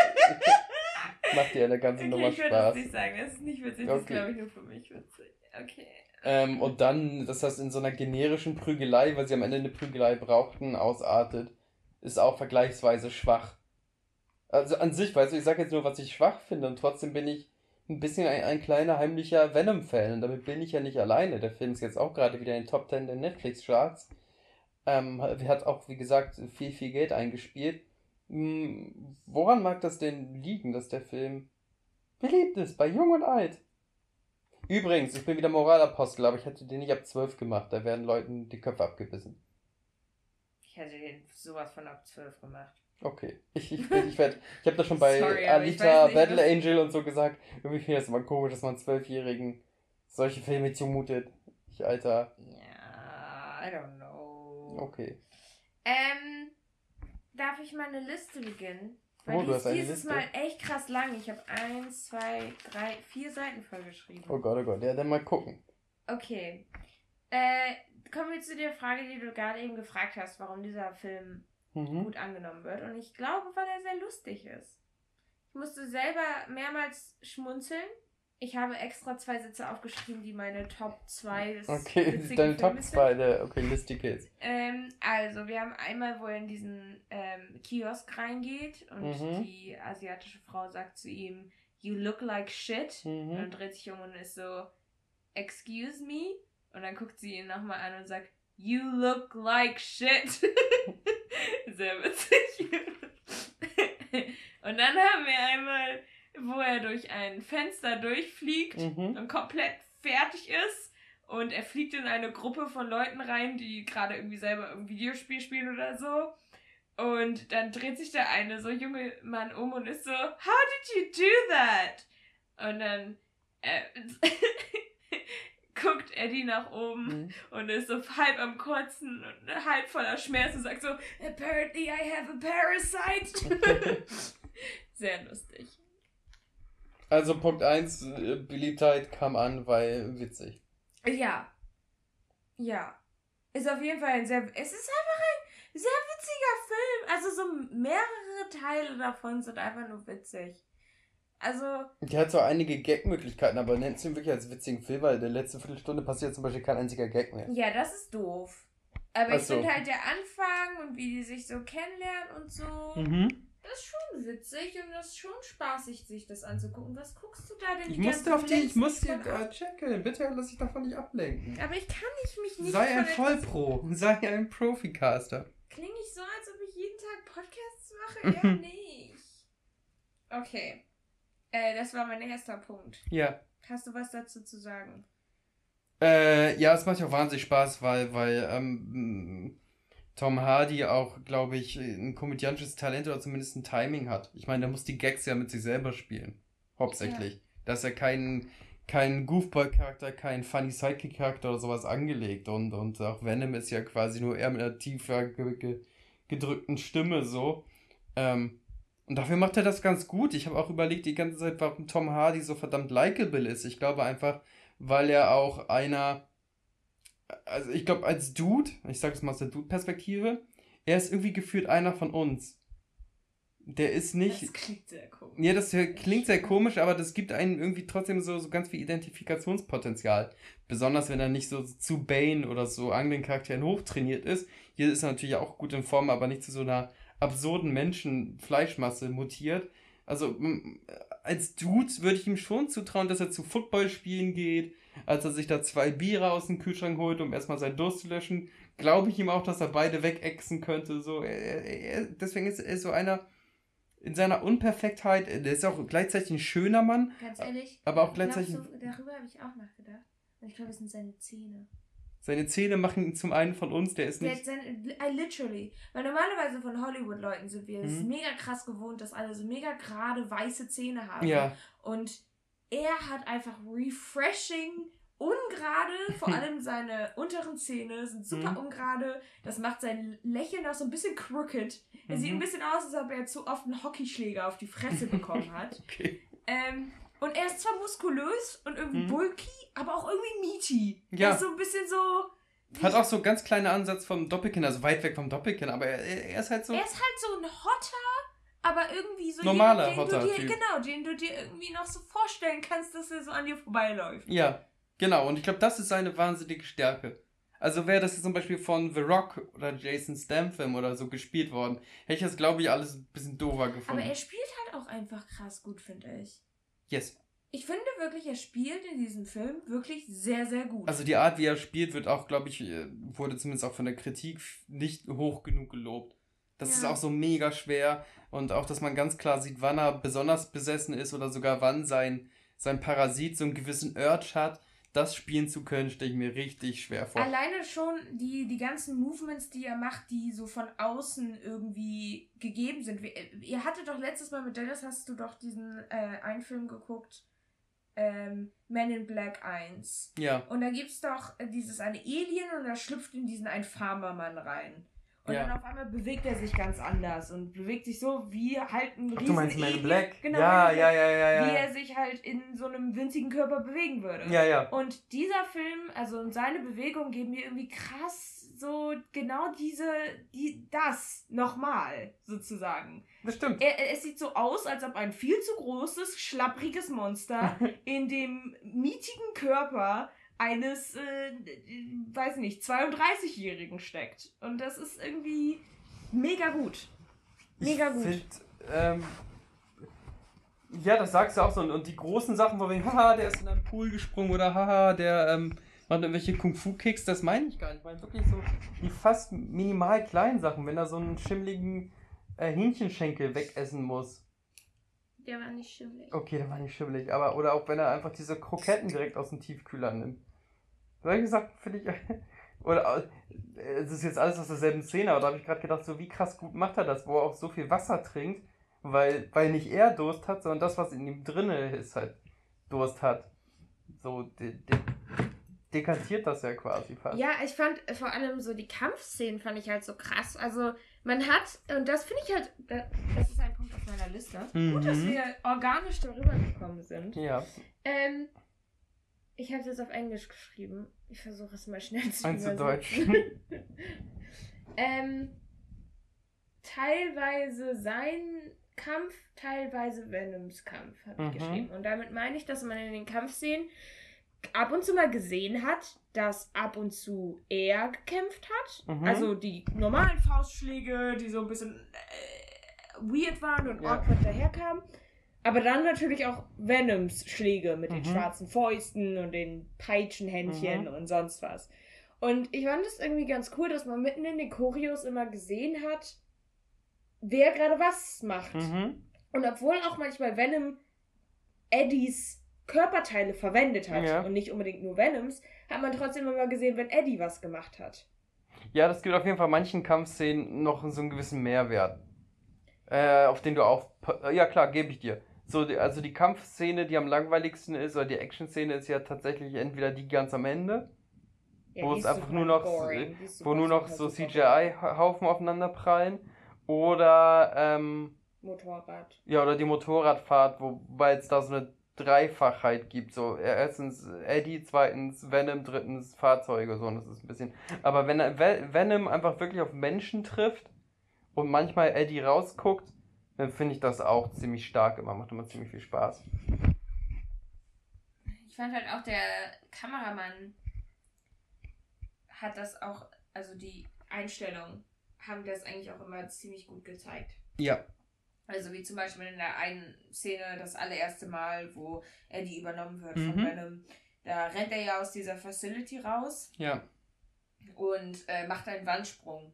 macht dir eine ganze okay, Nummer ich Spaß. Ich würde das nicht sagen, das ist nicht witzig, das ist glaube ich nur für mich witzig. Okay. Ähm, und dann, dass das in so einer generischen Prügelei, weil sie am Ende eine Prügelei brauchten, ausartet, ist auch vergleichsweise schwach. Also an sich, weißt du, ich sag jetzt nur, was ich schwach finde und trotzdem bin ich ein bisschen ein, ein kleiner heimlicher Venom-Fan. Und damit bin ich ja nicht alleine. Der Film ist jetzt auch gerade wieder in den Top 10 der Netflix-Charts. Ähm, hat auch, wie gesagt, viel, viel Geld eingespielt. Hm, woran mag das denn liegen, dass der Film beliebt ist, bei Jung und Alt? Übrigens, ich bin wieder Moralapostel, aber ich hätte den nicht ab 12 gemacht. Da werden Leuten die Köpfe abgebissen. Ich hätte den sowas von ab 12 gemacht. Okay. Ich, ich, ich, ich, ich habe das schon bei Sorry, Alita, nicht, Battle Angel und so gesagt. Irgendwie finde ich das immer komisch, dass man Zwölfjährigen solche Filme zumutet. Ich, Alter. Ja, I don't know. Okay. Ähm, darf ich meine Liste beginnen? Weil oh, die ist dieses? Mal echt krass lang. Ich habe eins, zwei, drei, vier Seiten vollgeschrieben. Oh Gott, oh Gott. Ja, dann mal gucken. Okay. Äh, kommen wir zu der Frage, die du gerade eben gefragt hast, warum dieser Film mhm. gut angenommen wird. Und ich glaube, weil er sehr lustig ist. Ich musste selber mehrmals schmunzeln. Ich habe extra zwei Sätze aufgeschrieben, die meine Top 2 des Okay, deine Top 2 der okay, Listy Kids. Ähm, also, wir haben einmal, wo er in diesen ähm, Kiosk reingeht und mhm. die asiatische Frau sagt zu ihm, You look like shit. Mhm. Und dann dreht sich um und ist so, Excuse me? Und dann guckt sie ihn nochmal an und sagt, You look like shit. Sehr witzig. und dann haben wir einmal, wo er durch ein Fenster durchfliegt mhm. und komplett fertig ist. Und er fliegt in eine Gruppe von Leuten rein, die gerade irgendwie selber ein Videospiel spielen oder so. Und dann dreht sich der eine so junge Mann um und ist so, How did you do that? Und dann äh, guckt Eddie nach oben mhm. und ist so halb am Kotzen und halb voller Schmerz und sagt so, Apparently I have a parasite. Sehr lustig. Also Punkt 1, äh, Beliebtheit kam an, weil witzig. Ja. Ja. Ist auf jeden Fall ein sehr. Es ist einfach ein sehr witziger Film. Also so mehrere Teile davon sind einfach nur witzig. Also. Die hat so einige Gag-Möglichkeiten, aber nennt sie ihn wirklich als witzigen Film, weil in der letzten Viertelstunde passiert zum Beispiel kein einziger Gag mehr. Ja, das ist doof. Aber ich Ach so. finde halt der Anfang und wie die sich so kennenlernen und so, Mhm. Das ist schon witzig und das ist schon spaßig, sich das anzugucken. Was guckst du da denn Ich musste auf die, ich muss dir äh, checken. Bitte lass dich davon nicht ablenken. Aber ich kann nicht mich nicht Sei ein Vollpro. Sei ein Proficaster. Klinge ich so, als ob ich jeden Tag Podcasts mache? Eher nicht. Okay. Äh, das war mein erster Punkt. Ja. Hast du was dazu zu sagen? Äh, ja, es macht ja auch wahnsinnig Spaß, weil, weil ähm, Tom Hardy auch, glaube ich, ein komödiantisches Talent oder zumindest ein Timing hat. Ich meine, der muss die Gags ja mit sich selber spielen. Hauptsächlich. Da ist ja kein, kein Goofball-Charakter, kein funny Sidekick-Charakter oder sowas angelegt. Und, und auch Venom ist ja quasi nur er mit einer tiefer ge ge gedrückten Stimme so. Ähm, und dafür macht er das ganz gut. Ich habe auch überlegt die ganze Zeit, warum Tom Hardy so verdammt likable ist. Ich glaube einfach, weil er auch einer, also ich glaube als Dude, ich sage es mal aus der Dude-Perspektive, er ist irgendwie gefühlt einer von uns. Der ist nicht, Das klingt sehr komisch. ja, das klingt sehr komisch, aber das gibt einem irgendwie trotzdem so, so ganz viel Identifikationspotenzial. Besonders wenn er nicht so zu Bane oder so anderen Charakteren hochtrainiert ist. Hier ist er natürlich auch gut in Form, aber nicht zu so einer absurden Menschenfleischmasse mutiert. Also als Dude würde ich ihm schon zutrauen, dass er zu Footballspielen geht, als er sich da zwei Biere aus dem Kühlschrank holt, um erstmal seinen Durst zu löschen. Glaube ich ihm auch, dass er beide wegexen könnte. So, er, er, deswegen ist er so einer in seiner Unperfektheit. Der ist auch gleichzeitig ein schöner Mann, Ganz ehrlich. aber auch gleichzeitig du, darüber habe ich auch nachgedacht. Ich glaube, es sind seine Zähne. seine Zähne machen ihn zum einen von uns. Der ist Der nicht. seine, I literally. Weil normalerweise von Hollywood-Leuten sind wir es Mhm. mega krass gewohnt, dass alle so mega gerade weiße Zähne haben. Ja, Und er hat einfach refreshing, ungerade, vor allem seine unteren Zähne sind super Mhm. ungerade. Das macht sein Lächeln auch so ein bisschen crooked. Er sieht ein Mhm. bisschen aus, als ob er zu oft einen Hockeyschläger auf die Fresse bekommen hat. okay. ähm, und er ist zwar muskulös und irgendwie Mhm. bulky, aber auch irgendwie meaty. Ja. Er ist so ein bisschen so. Hat auch so ganz kleine Ansatz vom Doppelkinn, also weit weg vom Doppelkinn, aber er, er ist halt so. Er ist halt so ein Hotter, aber irgendwie so Normaler den, den dir. Genau, den du dir irgendwie noch so vorstellen kannst, dass er so an dir vorbeiläuft. Ja, genau. Und ich glaube, das ist seine wahnsinnige Stärke. Also wäre das jetzt zum Beispiel von The Rock oder Jason Statham oder so gespielt worden, hätte ich das, glaube ich, alles ein bisschen doofer gefunden. Aber er spielt halt auch einfach krass gut, finde ich. yes. Ich finde wirklich, er spielt in diesem Film wirklich sehr, sehr gut. Also die Art, wie er spielt, wird auch, glaube ich, äh, wurde zumindest auch von der Kritik nicht hoch genug gelobt. Das ist Ja. auch so mega schwer und auch, dass man ganz klar sieht, wann er besonders besessen ist oder sogar wann sein, sein Parasit so einen gewissen Urge hat. Das spielen zu können, stelle ich mir richtig schwer vor. Alleine schon die, die ganzen Movements, die er macht, die so von außen irgendwie gegeben sind. Wir- Ihr hattet doch letztes Mal mit Dennis, hast du doch diesen äh, einen Film geguckt, ähm, Men in Black 1. Ja, Und da gibt's doch äh, dieses eine Alien und da schlüpft in diesen ein Farmermann rein. Und Ja. dann auf einmal bewegt er sich ganz anders und bewegt sich so wie halt ein Ach, riesen du meinst Man in. Black? Genau, ja, ja, Black. ja, ja, Wie ja. er sich halt in so einem winzigen Körper bewegen würde. Ja, ja. Und dieser Film, also und seine Bewegungen geben mir irgendwie krass so genau diese, die, das nochmal sozusagen. Das stimmt. Er- es sieht so aus, als ob ein viel zu großes, schlappriges Monster in dem mietigen Körper eines, äh, weiß nicht, 32-Jährigen steckt. Und das ist irgendwie mega gut. Mega ich gut. Find, ähm, ja, das sagst du auch so. Und, und die großen Sachen, wo wir, haha, der ist in einen Pool gesprungen oder haha, der ähm, macht irgendwelche Kung-Fu-Kicks, das meine ich gar nicht. Ich meine wirklich so die fast minimal kleinen Sachen, wenn er so einen schimmligen äh, Hähnchenschenkel wegessen muss. Der war nicht schimmelig. Okay, der war nicht schimmelig, aber oder auch wenn er einfach diese Kroketten direkt aus dem Tiefkühler nimmt. Solche Sachen finde ich. Oder äh, es ist jetzt alles aus derselben Szene, aber da habe ich gerade gedacht, so wie krass gut macht er das, wo er auch so viel Wasser trinkt, weil, weil nicht er Durst hat, sondern das, was in ihm drinne ist, halt Durst hat. So de de dekantiert das ja quasi fast. Ja, ich fand vor allem so die Kampfszenen fand ich halt so krass. Also man hat, und das finde ich halt, da- das ist ein Punkt auf meiner Liste. Mhm. Gut, dass wir organisch darüber gekommen sind. Ja, Ähm, ich habe es jetzt auf Englisch geschrieben. Ich versuche es mal schnell zu eins zu Deutsch. übersetzen. ähm, teilweise sein Kampf, teilweise Venoms Kampf, habe ich Mhm. geschrieben. Und damit meine ich, dass man in den Kampfszenen ab und zu mal gesehen hat, dass ab und zu er gekämpft hat. Mhm. Also die normalen Faustschläge, die so ein bisschen äh, weird waren und Ja. awkward daherkamen. Aber dann natürlich auch Venoms Schläge mit den Mhm. schwarzen Fäusten und den Peitschenhändchen Mhm. und sonst was. Und ich fand es irgendwie ganz cool, dass man mitten in den Choreos immer gesehen hat, wer gerade was macht. Mhm. Und obwohl auch manchmal Venom Eddies Körperteile verwendet hat Ja. und nicht unbedingt nur Venoms, hat man trotzdem immer gesehen, wenn Eddie was gemacht hat. Ja, das gibt auf jeden Fall manchen Kampfszenen noch so einen gewissen Mehrwert. Äh, auf den du auf. Ja, klar, gebe ich dir. So, also die Kampfszene, die am langweiligsten ist, oder die Action-Szene ist ja tatsächlich entweder die ganz am Ende, Ja, wo es einfach nur noch, boring. Wo nur noch so CGI-Haufen aufeinander prallen. Oder, ähm. Motorrad. ja, oder die Motorradfahrt, wobei es da so eine Dreifachheit gibt. So, erstens Eddie, zweitens Venom, drittens Fahrzeuge. So, und das ist ein bisschen. Aber wenn Ve- Venom einfach wirklich auf Menschen trifft und manchmal Eddie rausguckt, dann finde ich das auch ziemlich stark immer. Macht immer ziemlich viel Spaß. Ich fand halt auch der Kameramann hat das auch, also die Einstellung, haben das eigentlich auch immer ziemlich gut gezeigt. Ja. Also wie zum Beispiel in der einen Szene, das allererste Mal, wo Eddie übernommen wird von Mhm. Venom. Da rennt er ja aus dieser Facility raus Ja. und äh, macht einen Wandsprung.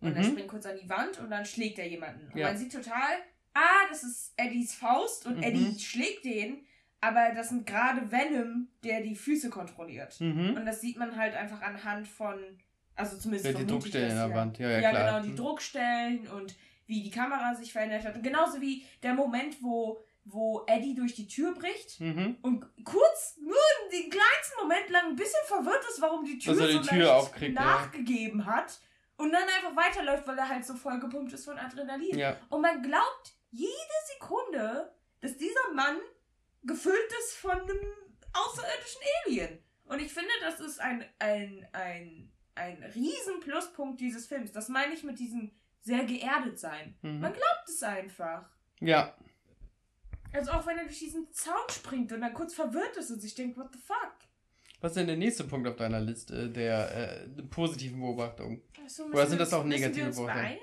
Und Mhm. er springt kurz an die Wand und dann schlägt er jemanden. Und Ja. man sieht total, ah, das ist Eddies Faust und Mhm. Eddie schlägt den, aber das sind gerade Venom, der die Füße kontrolliert. Mhm. Und das sieht man halt einfach anhand von, also zumindest Ja, die Druckstellen in der ja. Wand. Ja, ja, Ja, klar. genau, die Mhm. Druckstellen und wie die Kamera sich verändert hat. Und genauso wie der Moment, wo, wo Eddie durch die Tür bricht Mhm. und kurz, nur den kleinsten Moment lang ein bisschen verwirrt ist, warum die Tür die so Tür aufkriegt, ja. nachgegeben hat. Und dann einfach weiterläuft, weil er halt so voll gepumpt ist von Adrenalin. Ja. Und man glaubt jede Sekunde, dass dieser Mann gefüllt ist von einem außerirdischen Alien. Und ich finde, das ist ein, ein, ein, ein riesen Pluspunkt dieses Films. Das meine ich mit diesem sehr geerdet sein. Mhm. Man glaubt es einfach. Ja. Also auch wenn er durch diesen Zaun springt und dann kurz verwirrt ist und sich denkt, what the fuck? Was ist denn der nächste Punkt auf deiner Liste der äh, positiven Beobachtung? Achso, Oder sind das auch negative Gefühl-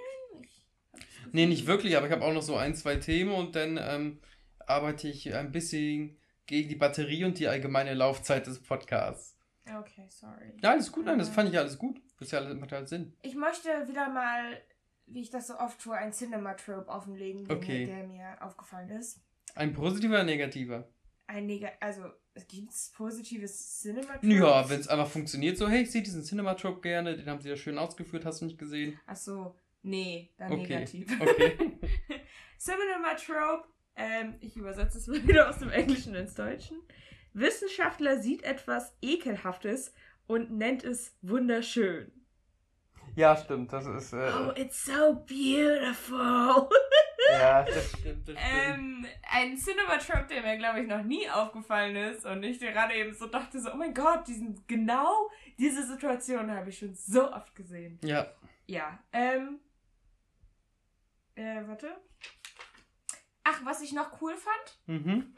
Nee, nicht wirklich, aber ich habe auch noch so ein, zwei Themen und dann ähm, arbeite ich ein bisschen gegen die Batterie und die allgemeine Laufzeit des Podcasts. Okay, sorry. Ja, alles gut, nein, das fand ich alles gut. Das ja alles, macht alles Sinn. Ich möchte wieder mal, wie ich das so oft tue, ein Cinema-Trope offenlegen, Okay. mir, der mir aufgefallen ist. Ein positiver oder negativer? Ein Neg also, gibt es positives Cinema-Trope? Ja, wenn es einfach funktioniert, so, hey, ich sehe diesen Cinematrope gerne, den haben sie ja schön ausgeführt, hast du nicht gesehen? Achso, nee, dann Okay. negativ. Okay. Cinema-Trope, ähm, ich übersetze es mal wieder aus dem Englischen ins Deutschen. Wissenschaftler sieht etwas Ekelhaftes und nennt es wunderschön. Ja, stimmt, das ist. Äh, Oh, it's so beautiful. ja, das stimmt, das stimmt. Ähm, ein Cinema-Trope, der mir, glaube ich, noch nie aufgefallen ist und ich gerade eben so dachte, so, oh mein Gott, diesen, genau diese Situation habe ich schon so oft gesehen. ja. Ja, ähm, äh, warte. Ach, was ich noch cool fand, Mhm.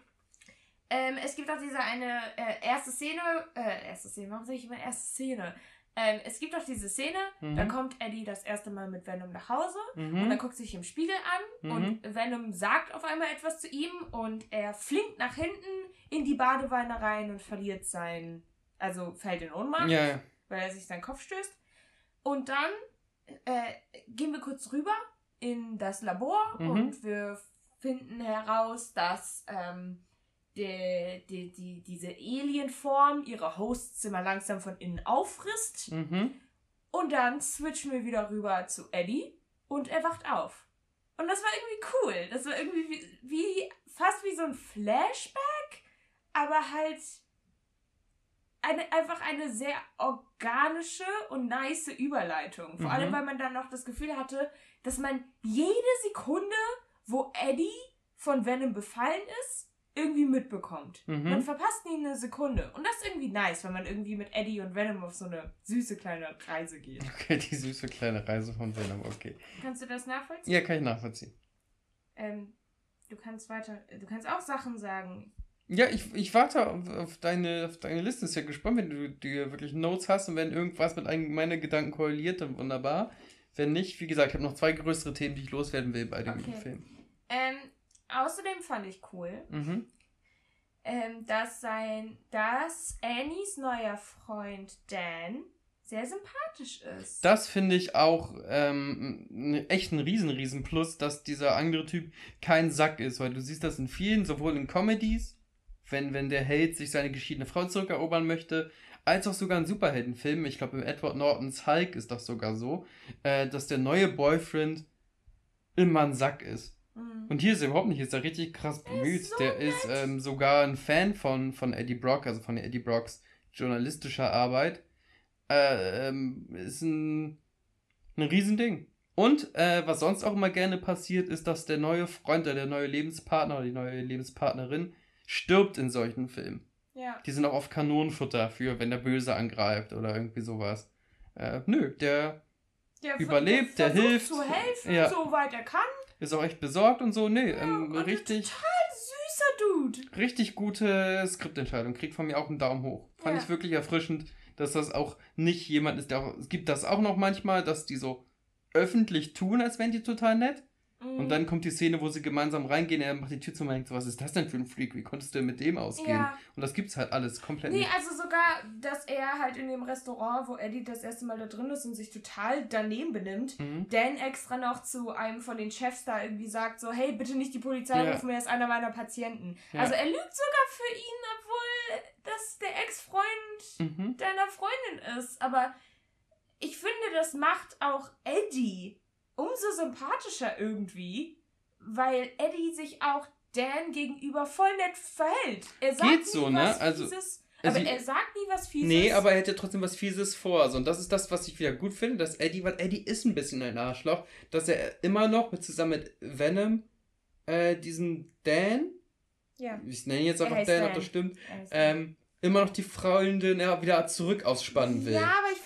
ähm, es gibt auch diese eine äh, erste Szene, äh, erste Szene, warum sage ich immer erste Szene? Ähm, es gibt auch diese Szene, Mhm. da kommt Eddie das erste Mal mit Venom nach Hause und Mhm. er guckt sich im Spiegel an Mhm. und Venom sagt auf einmal etwas zu ihm und er flinkt nach hinten in die Badewanne rein und verliert sein, also fällt in Ohnmacht, ja. weil er sich seinen Kopf stößt. Und dann äh, gehen wir kurz rüber in das Labor Mhm. und wir finden heraus, dass ähm, die, die, die, diese Alienform ihre Hosts immer langsam von innen auffrisst. Mhm. Und dann switchen wir wieder rüber zu Eddie und er wacht auf. Und das war irgendwie cool. Das war irgendwie wie, wie fast wie so ein Flashback, aber halt eine, einfach eine sehr organische und nice Überleitung. Vor Mhm. allem, weil man dann noch das Gefühl hatte, dass man jede Sekunde, wo Eddie von Venom befallen ist, irgendwie mitbekommt. Mhm. Man verpasst nie eine Sekunde. Und das ist irgendwie nice, wenn man irgendwie mit Eddie und Venom auf so eine süße kleine Reise geht. Okay, die süße kleine Reise von Venom, okay. Kannst du das nachvollziehen? Ja, kann ich nachvollziehen. ähm, du kannst weiter, du kannst auch Sachen sagen. Ja, ich, ich warte auf, auf, deine, auf deine Liste. Ist ja gespannt, wenn du dir wirklich Notes hast und wenn irgendwas mit meiner Gedanken korreliert, dann wunderbar. Wenn nicht, wie gesagt, ich habe noch zwei größere Themen, die ich loswerden will bei dem Okay. Film. Ähm, außerdem fand ich cool, Mhm. ähm, dass sein, dass Annies neuer Freund Dan sehr sympathisch ist. Das finde ich auch ähm, echt ein riesen, riesen Plus, dass dieser andere Typ kein Sack ist, weil du siehst das in vielen, sowohl in Comedies, wenn, wenn der Held sich seine geschiedene Frau zurückerobern möchte, als auch sogar in Superheldenfilmen. Ich glaube, im Edward Nortons Hulk ist das sogar so, äh, dass der neue Boyfriend immer ein Sack ist. Und hier ist er überhaupt nicht, ist er richtig krass bemüht. so der ist ähm, sogar ein Fan von, von Eddie Brock, also von Eddie Brocks journalistischer Arbeit. Äh, ähm, ist ein, ein Riesending. Und äh, was sonst auch immer gerne passiert, ist, dass der neue Freund oder der neue Lebenspartner oder die neue Lebenspartnerin stirbt in solchen Filmen. Ja. Die sind auch oft Kanonenfutter für, wenn der Böse angreift oder irgendwie sowas. Äh, nö, der Der Überlebt, der hilft. zu helfen, Ja. soweit er kann. Ist auch echt besorgt und so. Nee, ähm, und richtig. Total süßer Dude. Richtig gute Skriptentscheidung. Kriegt von mir auch einen Daumen hoch. Fand Ja. ich wirklich erfrischend, dass das auch nicht jemand ist, der auch. Es gibt das auch noch manchmal, dass die so öffentlich tun, als wären die total nett. Mhm. Und dann kommt die Szene, wo sie gemeinsam reingehen, er macht die Tür zu und denkt, so, was ist das denn für ein Freak? Wie konntest du denn mit dem ausgehen? Ja. Und das gibt's halt alles komplett Nee, nicht. also sogar, dass er halt in dem Restaurant, wo Eddie das erste Mal da drin ist und sich total daneben benimmt, Mhm. Dan extra noch zu einem von den Chefs da irgendwie sagt, so, hey, bitte nicht die Polizei Ja. rufen, er ist einer meiner Patienten. Ja. Also er lügt sogar für ihn, obwohl das der Ex-Freund Mhm. deiner Freundin ist. Aber ich finde, das macht auch Eddie umso sympathischer irgendwie, weil Eddie sich auch Dan gegenüber voll nett verhält. Er sagt Geht nie so, ne? was Also- Fieses, also aber er sagt nie was Fieses. Nee, aber er hätte trotzdem was Fieses vor. Und das ist das, was ich wieder gut finde, dass Eddie, weil Eddie ist ein bisschen ein Arschloch, dass er immer noch mit, zusammen mit Venom äh, diesen Dan, Ja. ich nenne ihn jetzt einfach heißt Dan, ob Dan. das stimmt, ähm, immer noch die Freundin ja, wieder zurück ausspannen will. ja, aber ich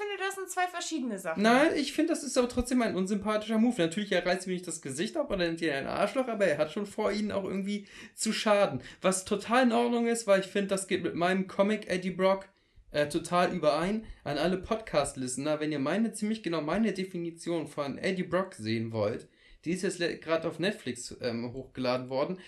zwei verschiedene Sachen. Nein, ich finde, das ist aber trotzdem ein unsympathischer Move. Natürlich, er reißt ihm nicht das Gesicht ab oder nennt ihn ein Arschloch, aber er hat schon vor, ihnen auch irgendwie zu schaden. Was total in Ordnung ist, weil ich finde, das geht mit meinem Comic Eddie Brock äh, total überein. An alle Podcast-Listener, wenn ihr meine, ziemlich genau meine Definition von Eddie Brock sehen wollt, die ist jetzt gerade auf Netflix ähm, hochgeladen worden.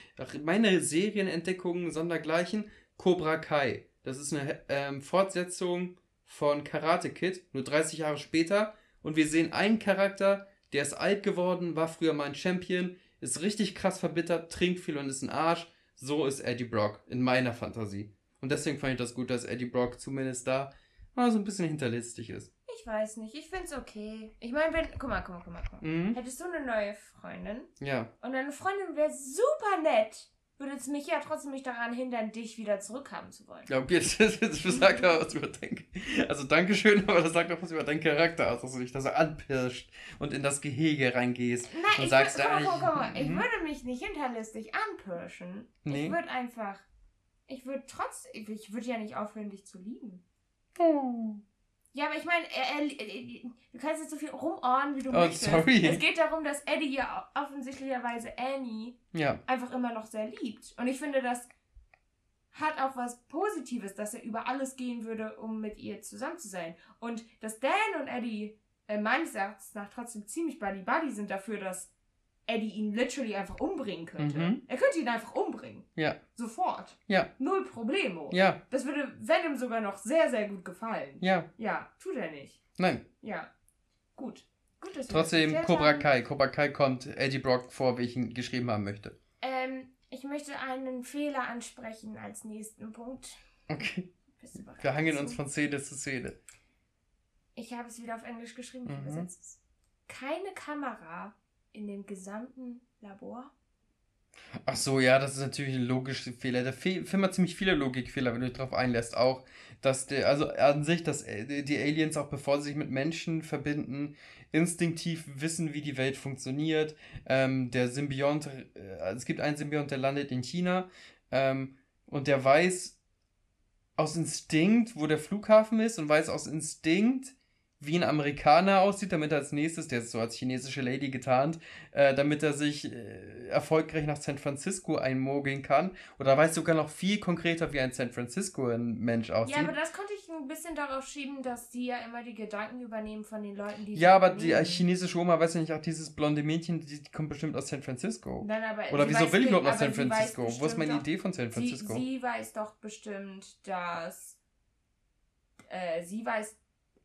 Meine Serienentdeckungen sondergleichen, Cobra Kai. Das ist eine ähm, Fortsetzung von Karate Kid, nur 30 Jahre später. Und wir sehen einen Charakter, der ist alt geworden, war früher mal ein Champion, ist richtig krass verbittert, trinkt viel und ist ein Arsch. So ist Eddie Brock in meiner Fantasie. Und deswegen fand ich das gut, dass Eddie Brock zumindest da mal so ein bisschen hinterlistig ist. Ich weiß nicht, ich find's okay. Ich meine, wenn. Guck mal, guck mal, guck mal, guck mal. Mhm. Hättest du eine neue Freundin Ja. und deine Freundin wäre super nett, würde es mich ja trotzdem nicht daran hindern, dich wieder zurückhaben zu wollen. Ja, okay, das, das, sagt aber was über dein, also Dankeschön, aber das sagt auch was über deinen Charakter aus, dass du dich da so anpirscht und in das Gehege reingehst Nein, und ich, sagst, guck mal, guck mal. ich mhm. würde mich nicht hinterlistig anpirschen. Nee. Ich würde einfach. Ich würde trotzdem. Ich würde ja nicht aufhören, dich zu lieben. Oh. Ja, aber ich meine, er, du kannst jetzt so viel rumohren, wie du Oh, möchtest. sorry. Es geht darum, dass Eddie ja offensichtlicherweise Annie Ja, einfach immer noch sehr liebt. Und ich finde, das hat auch was Positives, dass er über alles gehen würde, um mit ihr zusammen zu sein. Und dass Dan und Eddie äh, meines Erachtens nach trotzdem ziemlich buddy-buddy sind dafür, dass Eddie ihn literally einfach umbringen könnte. Mhm. Er könnte ihn einfach umbringen. ja, Sofort. ja, Null Problemo. ja, Das würde Venom sogar noch sehr, sehr gut gefallen. ja, Ja, tut er nicht. nein. Ja. Gut. Gut, dass das Trotzdem, geklärt Cobra haben. Kai. Cobra Kai kommt Eddie Brock vor, wie ich ihn geschrieben haben möchte. Ähm, ich möchte einen Fehler ansprechen als nächsten Punkt. Okay. Wir hangeln dazu? uns von Szene zu Szene. Ich habe es wieder auf Englisch geschrieben, Mhm. Keine Kamera in dem gesamten Labor. Ach so, ja, das ist natürlich ein logischer Fehler. Fe Film hat ziemlich viele Logikfehler, wenn du dich darauf einlässt. Auch, dass der, also an sich, dass äh, die Aliens auch bevor sie sich mit Menschen verbinden, instinktiv wissen, wie die Welt funktioniert. Ähm, der Symbiont, äh, es gibt einen Symbiont, der landet in China ähm, und der weiß aus Instinkt, wo der Flughafen ist und weiß aus Instinkt, wie ein Amerikaner aussieht, damit er als nächstes, der ist so als chinesische Lady getarnt, äh, damit er sich äh, erfolgreich nach San Francisco einmogeln kann. Oder weiß sogar noch viel konkreter, wie ein San Francisco ein Mensch aussieht. Ja, aber das konnte ich ein bisschen darauf schieben, dass die ja immer die Gedanken übernehmen von den Leuten, die. ja, aber die übernehmen. äh, chinesische Oma weiß ja nicht, auch dieses blonde Mädchen, die, die kommt bestimmt aus San Francisco. Nein, aber Oder wieso will ich be- überhaupt nach San Francisco? Wo ist meine doch- Idee von San Francisco? Sie, sie weiß doch bestimmt, dass. Äh, sie weiß.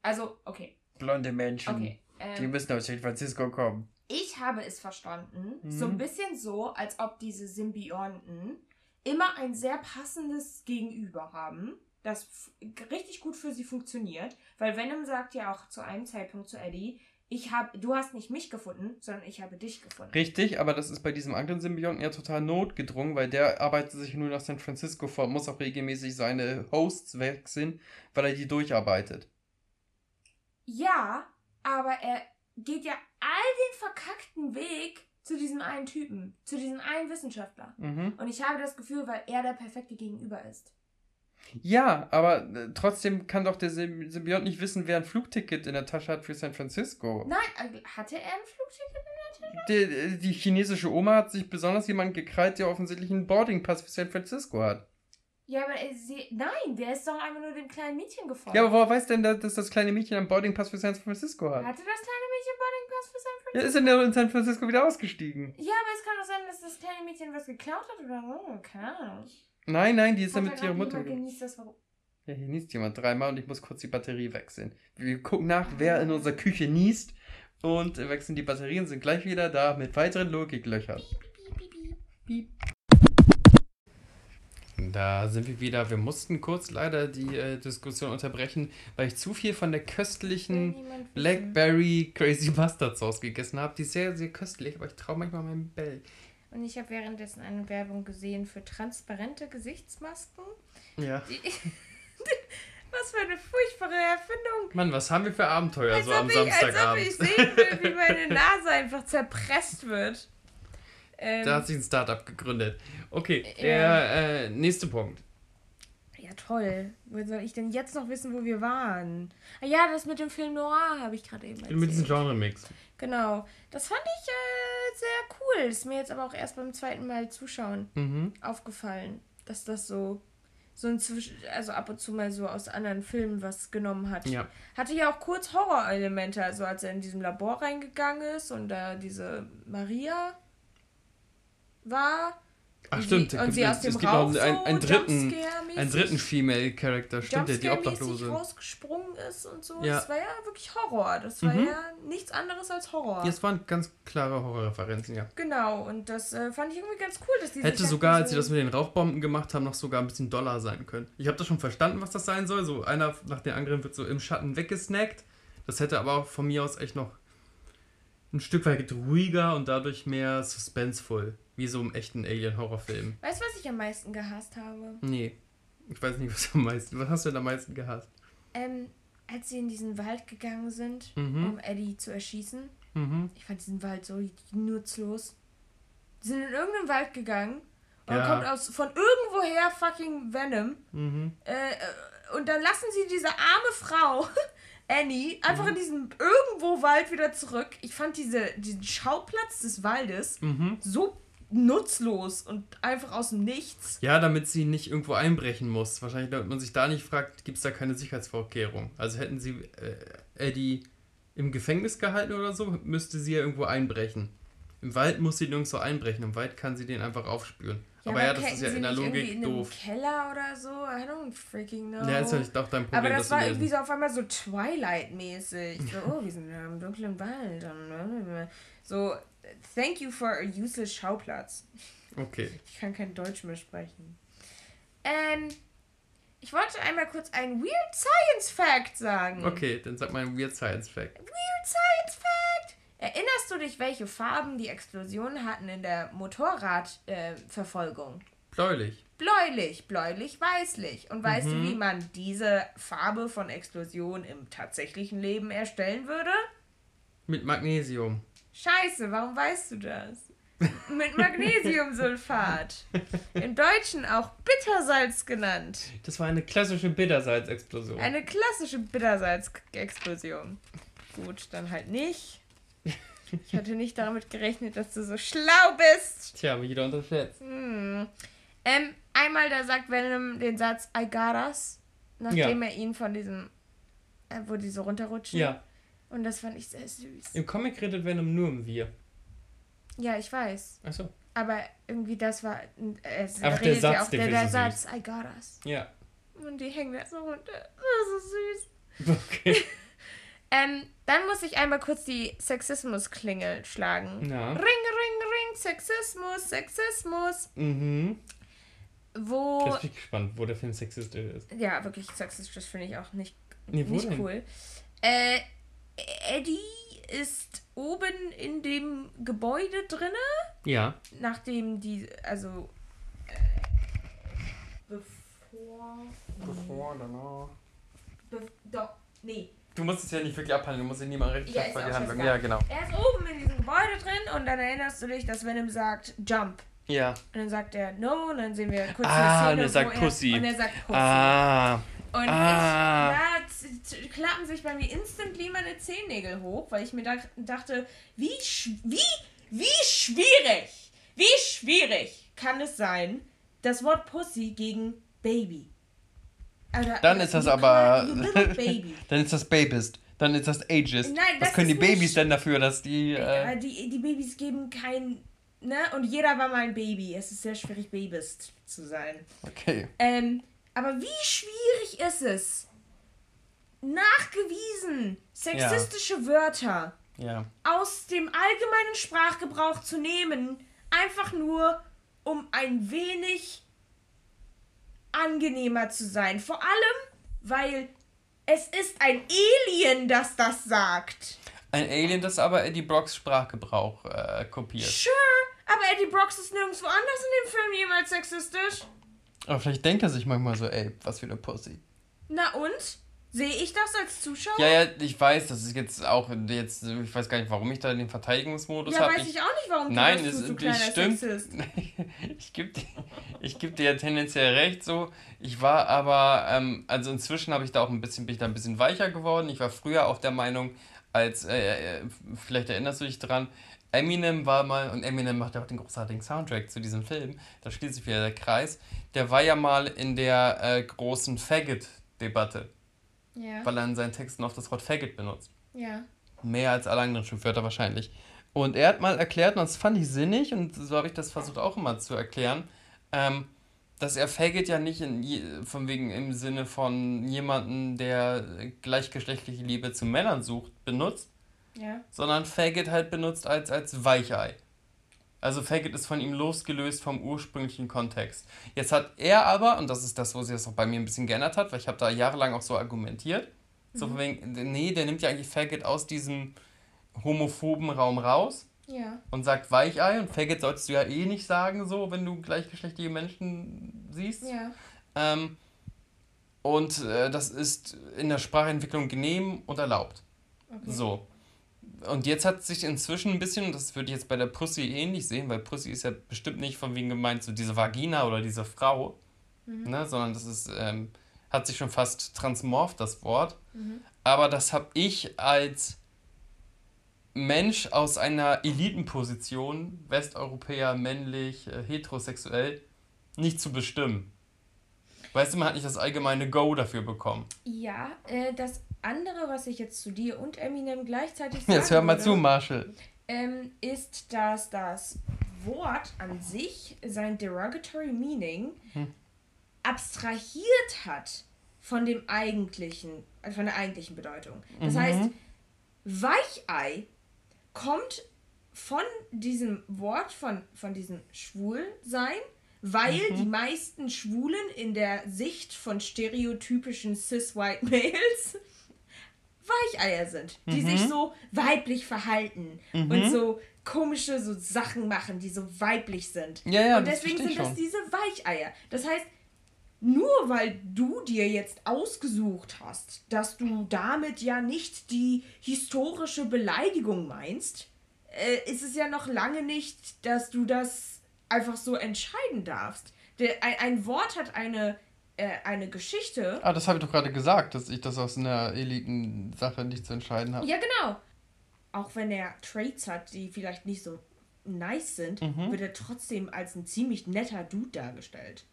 Also, okay. Blonde Menschen. Okay. Die Ähm, müssen aus San Francisco kommen. ich habe es verstanden, Mhm. so ein bisschen so, als ob diese Symbionten immer ein sehr passendes Gegenüber haben, das richtig gut für sie funktioniert. Weil Venom sagt ja auch zu einem Zeitpunkt zu Eddie, ich hab, du hast nicht mich gefunden, sondern ich habe dich gefunden. Richtig, aber das ist bei diesem anderen Symbionten ja total notgedrungen, weil der arbeitet sich nur nach San Francisco vor und muss auch regelmäßig seine Hosts wechseln, weil er die durcharbeitet. Ja, aber er geht ja all den verkackten Weg zu diesem einen Typen, zu diesem einen Wissenschaftler. Mhm. Und ich habe das Gefühl, weil er der perfekte Gegenüber ist. Ja, aber äh, trotzdem kann doch der Symb- Symbiont nicht wissen, wer ein Flugticket in der Tasche hat für San Francisco. Nein, äh, hatte er ein Flugticket? Die, die chinesische Oma hat sich besonders jemand gekrallt, der offensichtlich einen Boardingpass für San Francisco hat. Ja, aber er, sie, nein, der ist doch einfach nur dem kleinen Mädchen gefolgt. Ja, aber woher weiß denn, dass das kleine Mädchen einen Boardingpass für San Francisco hat? Hatte das kleine Mädchen Boardingpass für San Ja, Francisco? ist denn der in San Francisco wieder ausgestiegen? Ja, aber es kann doch sein, dass das kleine Mädchen was geklaut hat oder so. Keine Ahnung. Nein, nein, die ist ja mit ihrer Mutter. genießt das, warum? Ja, hier niest jemand dreimal und ich muss kurz die Batterie wechseln. Wir gucken nach, wer in unserer Küche niest und wechseln die Batterien, sind gleich wieder da mit weiteren Logiklöchern. Piep. Da sind wir wieder. Wir mussten kurz leider die äh, Diskussion unterbrechen, weil ich zu viel von der köstlichen. Blackberry Crazy Mustard Sauce gegessen habe. Die ist sehr, sehr köstlich, aber ich traue manchmal meinem Bell. Und ich habe währenddessen eine Werbung gesehen für transparente Gesichtsmasken. Ja. Die was für eine furchtbare Erfindung. Mann, was haben wir für Abenteuer Als so am ich, als ob Samstagabend? ich sehen will, wie meine Nase einfach zerpresst wird. Ähm, Da hat sich ein Startup gegründet. Okay, Ja. der äh, nächste Punkt. ja, toll. Wo soll ich denn jetzt noch wissen, wo wir waren? Ah ja, das mit dem Film Noir habe ich gerade eben erzählt. Mit diesem Genre-Mix. Genau. Das fand ich äh, sehr cool. Ist mir jetzt aber auch erst beim zweiten Mal zuschauen Mhm. aufgefallen, dass das so so ein Zwisch also ab und zu mal so aus anderen Filmen was genommen hat. Ja. Hatte ja auch kurz Horrorelemente, also als er in diesem Labor reingegangen ist und da diese Maria war. Ach stimmt, und sie aus dem es gibt noch einen, so einen dritten, einen dritten Female-Charakter, stimmt, der die Obdachlose. rausgesprungen ist und so. Ja. Das war ja wirklich Horror. Das war Mhm. ja nichts anderes als Horror. Ja, es waren ganz klare Horrorreferenzen, ja. Genau, und das äh, fand ich irgendwie ganz cool, dass die Hätte sogar, so- als sie das mit den Rauchbomben gemacht haben, noch sogar ein bisschen doller sein können. Ich habe das schon verstanden, was das sein soll. So einer nach dem anderen wird so im Schatten weggesnackt. Das hätte aber auch von mir aus echt noch ein Stück weit ruhiger und dadurch mehr suspenseful. Wie so im echten Alien-Horrorfilm. Weißt du, was ich am meisten gehasst habe? Nee. Ich weiß nicht, was am meisten. Was hast du denn am meisten gehasst? Ähm, als sie in diesen Wald gegangen sind, Mhm. um Eddie zu erschießen. Mhm. Ich fand diesen Wald so nutzlos. Die sind in irgendeinen Wald gegangen und Ja. kommt aus von irgendwoher fucking Venom. Mhm. Äh, äh, und dann lassen sie diese arme Frau, Annie, einfach Mhm. in diesen irgendwo Wald wieder zurück. Ich fand diese, diesen Schauplatz des Waldes Mhm. so nutzlos und einfach aus dem Nichts. Ja, damit sie nicht irgendwo einbrechen muss. Wahrscheinlich, damit man sich da nicht fragt, gibt es da keine Sicherheitsvorkehrung. Also hätten sie äh, Eddie im Gefängnis gehalten oder so, müsste sie ja irgendwo einbrechen. Im Wald muss sie nirgendwo einbrechen. Im Wald kann sie den einfach aufspüren. Aber ja, das ist ja in der Logik in doof. Keller oder so. I don't freaking know. Ja, ist ja nicht auch dein Problem, Aber das war irgendwie so auf einmal so Twilight-mäßig. So, oh, wir sind im dunklen Wald. und So, thank you for a useless Schauplatz. Okay. Ich kann kein Deutsch mehr sprechen. Ähm, ich wollte einmal kurz einen Weird Science Fact sagen. Okay, dann sag mal ein Weird Science Fact. Weird Science Fact! Erinnerst du dich, welche Farben die Explosionen hatten in der Motorradverfolgung? Bläulich. Bläulich, bläulich, weißlich. Und weißt Mhm. du, wie man diese Farbe von Explosion im tatsächlichen Leben erstellen würde? Mit Magnesium. Scheiße, warum weißt du das? mit Magnesiumsulfat. Im Deutschen auch Bittersalz genannt. Das war eine klassische Bittersalzexplosion. Eine klassische Bittersalzexplosion. Gut, dann halt nicht. Ich hatte nicht damit gerechnet, dass du so schlau bist. Tja, wieder unterschätzt. Hm. Ähm, einmal, da sagt Venom den Satz I got us, nachdem er ihn von diesem, äh, wo die so runterrutschen. Ja. Und das fand ich sehr süß. Im Comic redet Venom nur um wir. Ja, ich weiß. Achso. Aber irgendwie das war, äh, es Einfach der redet Satz, ja auch, der der, der so Satz I got us. Ja. Und die hängen da so runter. Das ist so süß. Okay. Ähm, dann muss ich einmal kurz die Sexismus-Klingel schlagen. Ja. Ring, ring, ring, Sexismus, Sexismus. Mhm. Wo. Jetzt bin ich gespannt, wo der Film sexistisch ist. Ja, wirklich sexistisch finde ich auch nicht, Nee, wo nicht denn? cool. Äh, Eddie ist oben in dem Gebäude drinne, Ja. nachdem die, also äh, bevor, Bevor, danach. be, doch, nee, Du musst es ja nicht wirklich abhandeln, du musst ihn niemand richtig Ja, die Handlung. Ja, genau. er ist oben in diesem Gebäude drin und dann erinnerst du dich, dass Venom sagt, jump. Ja. Und dann sagt er no und dann sehen wir kurz Ah, eine Szene, und er sagt Pussy. Und er sagt Pussy. Ah. Und Ah. ich, z- klappen sich bei mir instantly meine Zehennägel hoch, weil ich mir da, dachte, wie, wie, wie schwierig, wie schwierig kann es sein, das Wort Pussy gegen Baby. Oder, Dann ist das aber. dann ist das Babist. Dann ist das Ageist. Nein, Was das können die nicht- Babys denn dafür, dass die. Ja, Äh, die, die Babys geben kein. Ne? Und jeder war mal ein Baby. Es ist sehr schwierig, Babys zu sein. okay. Ähm, aber wie schwierig ist es, nachgewiesen sexistische Wörter Ja. aus dem allgemeinen Sprachgebrauch zu nehmen, einfach nur um ein wenig angenehmer zu sein. Vor allem, weil es ist ein Alien, das das sagt. Ein Alien, das aber Eddie Brocks Sprachgebrauch äh, kopiert. Sure, aber Eddie Brox ist nirgendwo anders in dem Film jemals sexistisch. Aber vielleicht denkt er sich manchmal so, ey, was für eine Pussy. Na und? Sehe ich das als Zuschauer? Ja, ja, ich weiß, das ist jetzt auch jetzt, ich weiß gar nicht, warum ich da den Verteidigungsmodus Ja, habe. weiß ich auch nicht, warum Nein, du das es kleiner stimmt. Sexist. ich gebe dir, ich geb dir ja tendenziell recht so. Ich war aber, ähm, also inzwischen habe ich da auch ein bisschen, bin ich da ein bisschen weicher geworden. Ich war früher auch der Meinung, als, äh, äh, vielleicht erinnerst du dich dran, Eminem war mal, und Eminem macht ja auch den großartigen Soundtrack zu diesem Film, da schließt sich wieder der Kreis, der war ja mal in der äh, großen Faggot-Debatte, Ja. weil er in seinen Texten oft das Wort Faggot benutzt. Ja. Mehr als alle anderen Schimpfwörter wahrscheinlich. Und er hat mal erklärt, und das fand ich sinnig, und so habe ich das versucht auch immer zu erklären, ähm, dass er Faggot ja nicht in, von wegen im Sinne von jemanden, der gleichgeschlechtliche Liebe zu Männern sucht, benutzt, Ja. sondern Faggot halt benutzt als, als Weichei. Also Faggot ist von ihm losgelöst vom ursprünglichen Kontext. Jetzt hat er aber, und das ist das, wo sich das auch bei mir ein bisschen geändert hat, weil ich habe da jahrelang auch so argumentiert, so von wegen, nee, der nimmt ja eigentlich Faggot aus diesem homophoben Raum raus Ja. und sagt Weichei und Faggot solltest du ja eh nicht sagen, so, wenn du gleichgeschlechtliche Menschen siehst. Ja. Ähm, und äh, das ist in der Sprachentwicklung genehm und erlaubt. Okay. So. Und jetzt hat sich inzwischen ein bisschen, und das würde ich jetzt bei der Pussy ähnlich sehen, weil Pussy ist ja bestimmt nicht von wegen gemeint, so diese Vagina oder diese Frau, ne, sondern das ist, ähm, hat sich schon fast transmorpht, das Wort. Aber das habe ich als Mensch aus einer Elitenposition, Westeuropäer, männlich, äh, heterosexuell, nicht zu bestimmen. Weißt du, man hat nicht das allgemeine Go dafür bekommen. Ja, äh, das andere, was ich jetzt zu dir und Eminem gleichzeitig sagen Jetzt hör mal würde, zu, Marshall. ähm, ist, dass das Wort an sich sein derogatory meaning Hm. abstrahiert hat von dem eigentlichen, äh, von der eigentlichen Bedeutung. Das Mhm. heißt, Weichei kommt von diesem Wort, von, von diesem Schwulsein, weil Mhm. die meisten Schwulen in der Sicht von stereotypischen cis-white Males Weicheier sind, die sich Mhm. so weiblich verhalten und so komische so Sachen machen, die so weiblich sind. Ja, ja, und deswegen sind das schon. diese Weicheier. Das heißt, nur weil du dir jetzt ausgesucht hast, dass du damit ja nicht die historische Beleidigung meinst, äh, ist es ja noch lange nicht, dass du das einfach so entscheiden darfst. Der, ein, ein Wort hat eine, eine Geschichte. Ah, das habe ich doch gerade gesagt, dass ich das aus einer Eliten-Sache nicht zu entscheiden habe. Ja, genau. Auch wenn er Traits hat, die vielleicht nicht so nice sind, Mhm. wird er trotzdem als ein ziemlich netter Dude dargestellt.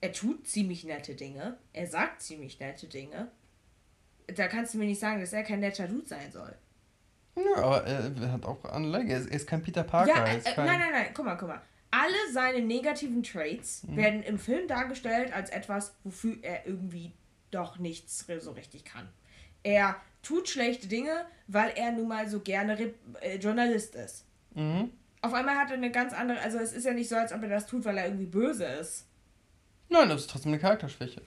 Er tut ziemlich nette Dinge. Er sagt ziemlich nette Dinge. Da kannst du mir nicht sagen, dass er kein netter Dude sein soll. Ja, aber er hat auch Anlage. Er ist, kein Peter Parker. ja, äh, äh, kein, nein, nein, nein, guck mal, guck mal. Alle seine negativen Traits Mhm. werden im Film dargestellt als etwas, wofür er irgendwie doch nichts so richtig kann. Er tut schlechte Dinge, weil er nun mal so gerne Rep äh, Journalist ist. Mhm. Auf einmal hat er eine ganz andere, also es ist ja nicht so, als ob er das tut, weil er irgendwie böse ist. Nein, das ist trotzdem eine Charakterschwäche.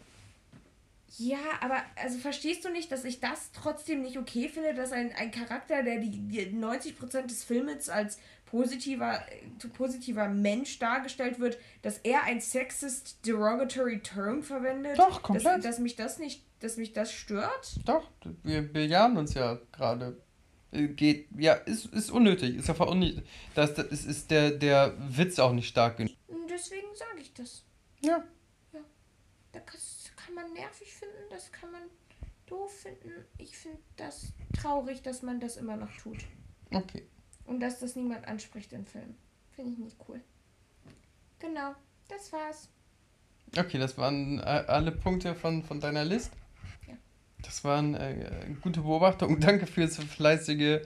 Ja, aber also verstehst du nicht, dass ich das trotzdem nicht okay finde, dass ein, ein Charakter, der die, die 90% des Filmes als positiver, äh, positiver Mensch dargestellt wird, dass er ein sexist derogatory term verwendet? Doch, komplett. Dass, dass mich das nicht, dass mich das stört? Doch, wir bejahen uns ja gerade. Äh, Geht, ja, ist, ist unnötig. Ist einfach unnötig. Das, das ist, ist der, der Witz auch nicht stark genug. Deswegen sage ich das. Ja. Da kann, kann man nervig finden, das kann man doof finden. Ich finde das traurig, dass man das immer noch tut. Okay. Und dass das niemand anspricht im Film. Finde ich nicht cool. Genau, das war's. Okay, das waren äh, alle Punkte von, von deiner List. Ja. Das waren äh, gute Beobachtungen. Danke fürs fleißige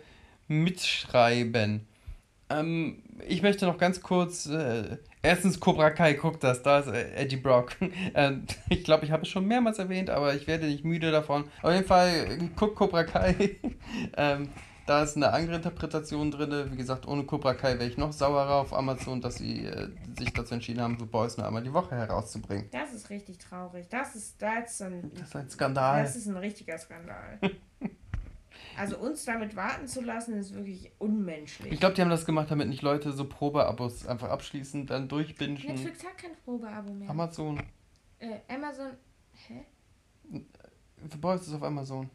Mitschreiben. Ähm, ich möchte noch ganz kurz. Äh, erstens, Cobra Kai, guck das, da ist äh, Eddie Brock. ähm, ich glaube, ich habe es schon mehrmals erwähnt, aber ich werde nicht müde davon. Auf jeden Fall, guck Cobra Kai. ähm, da ist eine andere Interpretation drin. Wie gesagt, ohne Cobra Kai wäre ich noch sauerer auf Amazon, dass sie äh, sich dazu entschieden haben, The Boys nur einmal die Woche herauszubringen. Das ist richtig traurig. Das ist, das ist ein, Das ist ein Skandal. das ist ein richtiger Skandal. also uns damit warten zu lassen, ist wirklich unmenschlich. Ich glaube, die haben das gemacht, damit nicht Leute so Probeabos einfach abschließen, dann durchbingen. Netflix hat kein Probeabo mehr. Amazon. äh, Amazon. Hä? The Boys ist auf Amazon.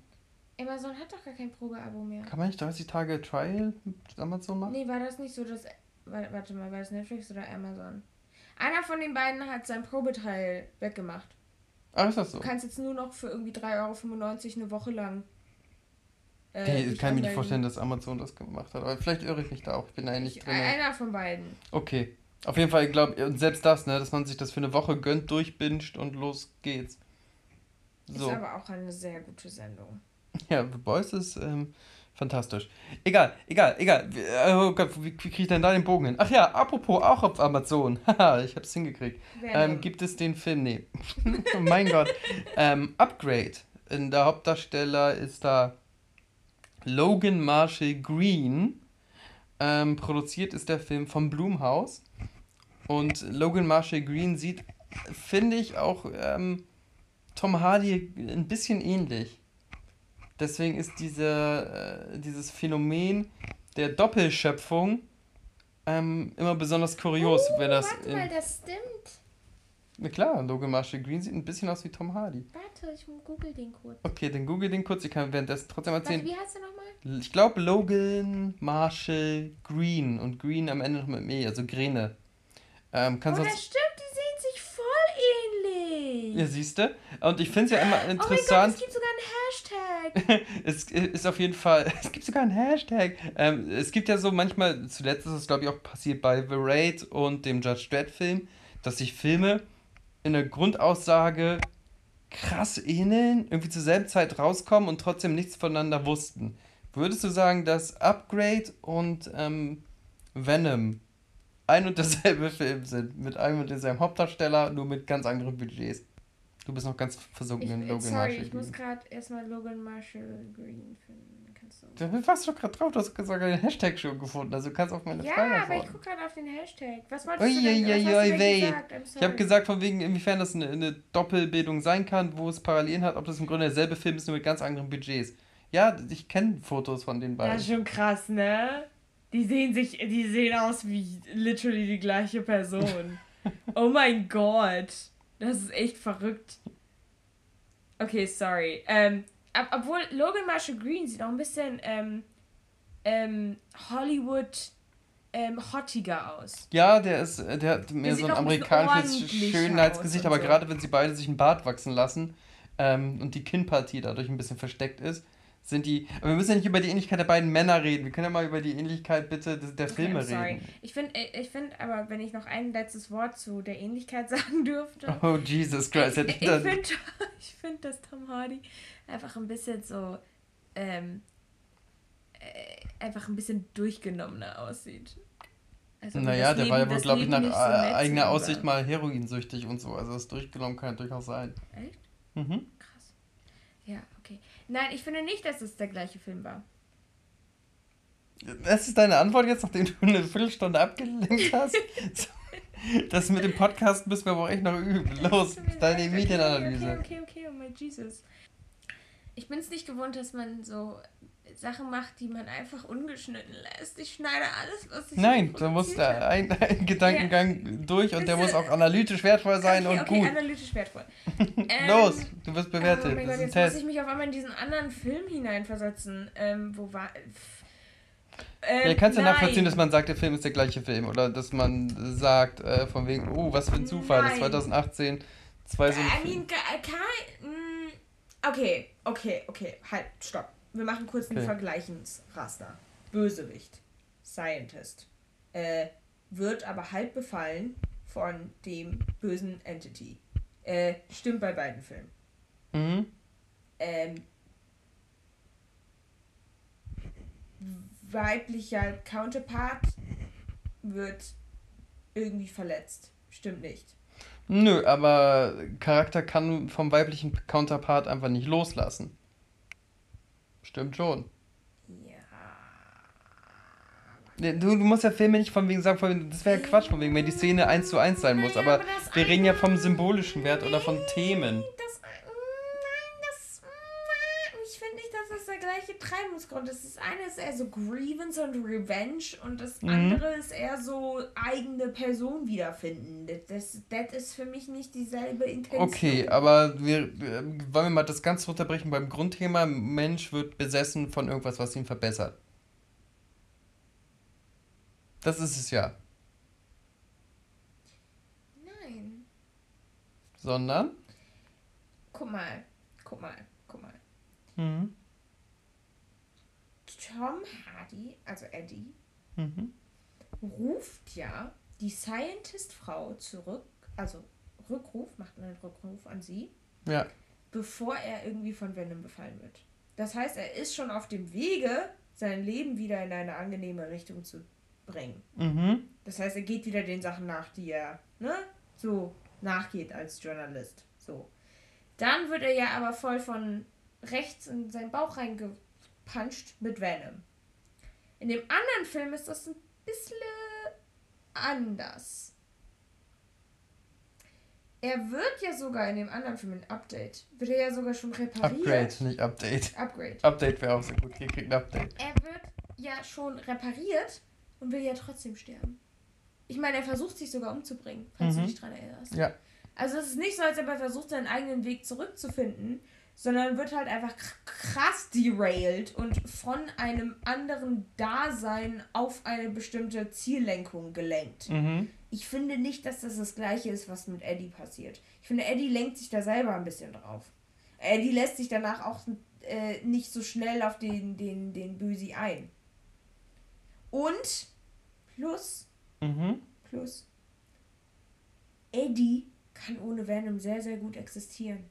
Amazon hat doch gar kein Probeabo mehr. Kann man nicht 30 Tage Trial mit Amazon machen? Nee, war das nicht so, dass. wa- Warte mal, war das Netflix oder Amazon? Einer von den beiden hat sein Probeteil weggemacht. Ach, ist das so? Du kannst jetzt nur noch für irgendwie 3,95 Euro eine Woche lang. äh, Nee, ich kann mir nicht vorstellen, dass Amazon das gemacht hat. Aber vielleicht irre ich mich da auch. Ich bin da ja nicht Ich, drin. einer von beiden. Okay. Auf jeden Fall, ich glaube, und selbst das, ne, dass man sich das für eine Woche gönnt, durchbinscht und los geht's. So. Ist aber auch eine sehr gute Sendung. Ja, The Boys ist ähm, fantastisch. Egal, egal, egal. Wie- Oh Gott, wie, wie kriege ich denn da den Bogen hin? Ach ja, apropos auch auf Amazon. Haha, ich hab's hingekriegt. Venom. Ähm, gibt es den Film? Nee. mein Gott. Ähm, Upgrade. In der Hauptdarsteller ist da Logan Marshall Green. Ähm, produziert ist der Film vom Blumhaus. Und Logan Marshall Green sieht, finde ich, auch ähm, Tom Hardy ein bisschen ähnlich. Deswegen ist diese, äh, dieses Phänomen der Doppelschöpfung ähm, immer besonders kurios, wenn das. Warte mal, das stimmt. na klar, Logan Marshall Green sieht ein bisschen aus wie Tom Hardy. Warte, ich google den kurz. Okay, dann google den kurz. Ich kann währenddessen trotzdem Warte, erzählen. wie heißt der nochmal? Ich glaube Logan Marshall Green und Green am Ende noch mit mir, also Grene. Ähm, Oh, kannst das sonst. stimmt, die sehen sich voll ähnlich. Ja, siehst du? Und ich finde es ja immer Oh mein Gott, interessant. es gibt sogar einen Hashtag. es ist auf jeden Fall, es gibt sogar einen Hashtag. Ähm, es gibt ja so manchmal, zuletzt ist es glaube ich auch passiert bei The Raid und dem Judge Dredd Film, dass sich Filme in der Grundaussage krass ähneln, irgendwie zur selben Zeit rauskommen und trotzdem nichts voneinander wussten. Würdest du sagen, dass Upgrade und ähm, Venom ein und derselbe Film sind, mit einem und demselben Hauptdarsteller, nur mit ganz anderen Budgets? Du bist noch ganz versunken Ich, in Logan sorry, Marshall ich muss gerade erstmal Logan Marshall Green finden. Kannst du... Da warst du doch gerade drauf, du hast sogar den Hashtag schon gefunden, also du kannst auf meine Frage Ja, aber ich gucke gerade auf den Hashtag. Was wolltest du denn? Du denn weh. gesagt? Ich habe sorry. gesagt, von wegen, inwiefern das eine, eine Doppelbildung sein kann, wo es Parallelen hat, ob das im Grunde derselbe Film ist, nur mit ganz anderen Budgets. Ja, ich kenne Fotos von den Das beiden. ist schon krass, ne? Die sehen sich, die sehen aus wie literally die gleiche Person. oh mein Gott. Das ist echt verrückt. Okay, sorry. Ähm, ob, obwohl Logan Marshall Green sieht auch ein bisschen ähm, ähm, Hollywood ähm, hottiger aus. Ja, der ist, äh, der hat mehr sieht so ein amerikanisches Schönheitsgesicht, aber so. gerade wenn sie beide sich einen Bart wachsen lassen ähm, und die Kinnpartie dadurch ein bisschen versteckt ist, sind die. Aber wir müssen ja nicht über die Ähnlichkeit der beiden Männer reden. Wir können ja mal über die Ähnlichkeit bitte des- der Okay, Filme I'm sorry. reden. Ich finde, ich find, aber wenn ich noch ein letztes Wort zu der Ähnlichkeit sagen dürfte. Oh, Jesus Christ. Ich, ich finde, ich find, dass Tom Hardy einfach ein bisschen so, ähm, äh, einfach ein bisschen durchgenommener aussieht. Also, Naja, der war ja Leben- wohl, glaube ich, nach Leben so äh, eigener Aussicht war. mal heroinsüchtig und so. Also das durchgenommen kann ja durchaus sein. Echt? Mhm. Ja, okay. Nein, ich finde nicht, dass es der gleiche Film war. Das ist deine Antwort jetzt, nachdem du eine Viertelstunde abgelenkt hast? Das mit dem Podcast müssen wir aber auch echt noch üben. Los, deine leid. Medienanalyse. Okay, okay, okay, oh my Jesus. Ich bin es nicht gewohnt, dass man so Sachen macht, die man einfach ungeschnitten lässt. Ich schneide alles, was ich Nein, da muss da ein, ein Gedankengang durch und der muss auch analytisch wertvoll sein okay, und okay, gut. analytisch wertvoll. Los, Ähm, du wirst Oh bewertet. mein das Gott, jetzt muss Test. ich mich auf einmal in diesen anderen Film hineinversetzen. Ähm, wo war. Ja, Ähm, ihr kannst ja nein. nachvollziehen, dass man sagt, der Film ist der gleiche Film. Oder dass man sagt, äh, von wegen, oh, was für ein Zufall, das Nein. 2018 zwei so ein I mean, kein. mm, Okay, okay, okay. Halt, stopp. Wir machen kurz einen Okay. Vergleichensraster. Bösewicht. Scientist. Äh, wird aber halb befallen von dem bösen Entity. Äh, stimmt bei beiden Filmen. Mhm. Ähm, weiblicher Counterpart wird irgendwie verletzt. Stimmt nicht. Nö, aber Charakter kann vom weiblichen Counterpart einfach nicht loslassen. Stimmt schon. Ja. Du, du musst ja Filme nicht von wegen sagen, von wegen, das wäre ja Quatsch, von wegen, wenn die Szene eins zu eins sein muss. Aber wir reden ja vom symbolischen Wert oder von Themen. Treibungsgrund ist. Das eine ist eher so Grievance und Revenge und das Mhm. andere ist eher so eigene Person wiederfinden. Das, das, das ist für mich nicht dieselbe Intention. Okay, aber wir äh, wollen wir mal das ganz runterbrechen beim Grundthema. Mensch wird besessen von irgendwas, was ihn verbessert. Das ist es ja. Nein. Sondern? Guck mal, guck mal, guck mal. Mhm. Tom Hardy, also Eddie, Mhm. ruft ja die Scientist-Frau zurück, also Rückruf, macht einen Rückruf an sie, Ja. bevor er irgendwie von Venom befallen wird. Das heißt, er ist schon auf dem Wege, sein Leben wieder in eine angenehme Richtung zu bringen. Mhm. Das heißt, er geht wieder den Sachen nach, die er ne, so nachgeht als Journalist. So. Dann wird er ja aber voll von rechts in seinen Bauch reingepuncht mit Venom. In dem anderen Film ist das ein bisschen anders. Er wird ja sogar in dem anderen Film, ein Update, wird er ja sogar schon repariert. Upgrade, nicht Update. Upgrade. Update wäre auch so gut. Ihr kriegt ein Update. Er wird ja schon repariert und will ja trotzdem sterben. Ich meine, er versucht sich sogar umzubringen, falls Mhm. du dich dran erinnerst. Ja. Also es ist nicht so, als ob er versucht, seinen eigenen Weg zurückzufinden, sondern wird halt einfach krass derailed und von einem anderen Dasein auf eine bestimmte Ziellenkung gelenkt. Mhm. Ich finde nicht, dass das das gleiche ist, was mit Eddie passiert. Ich finde, Eddie lenkt sich da selber ein bisschen drauf. Eddie lässt sich danach auch äh, nicht so schnell auf den, den, den Bösi ein. Und plus, Mhm. plus, Eddie kann ohne Venom sehr, sehr gut existieren.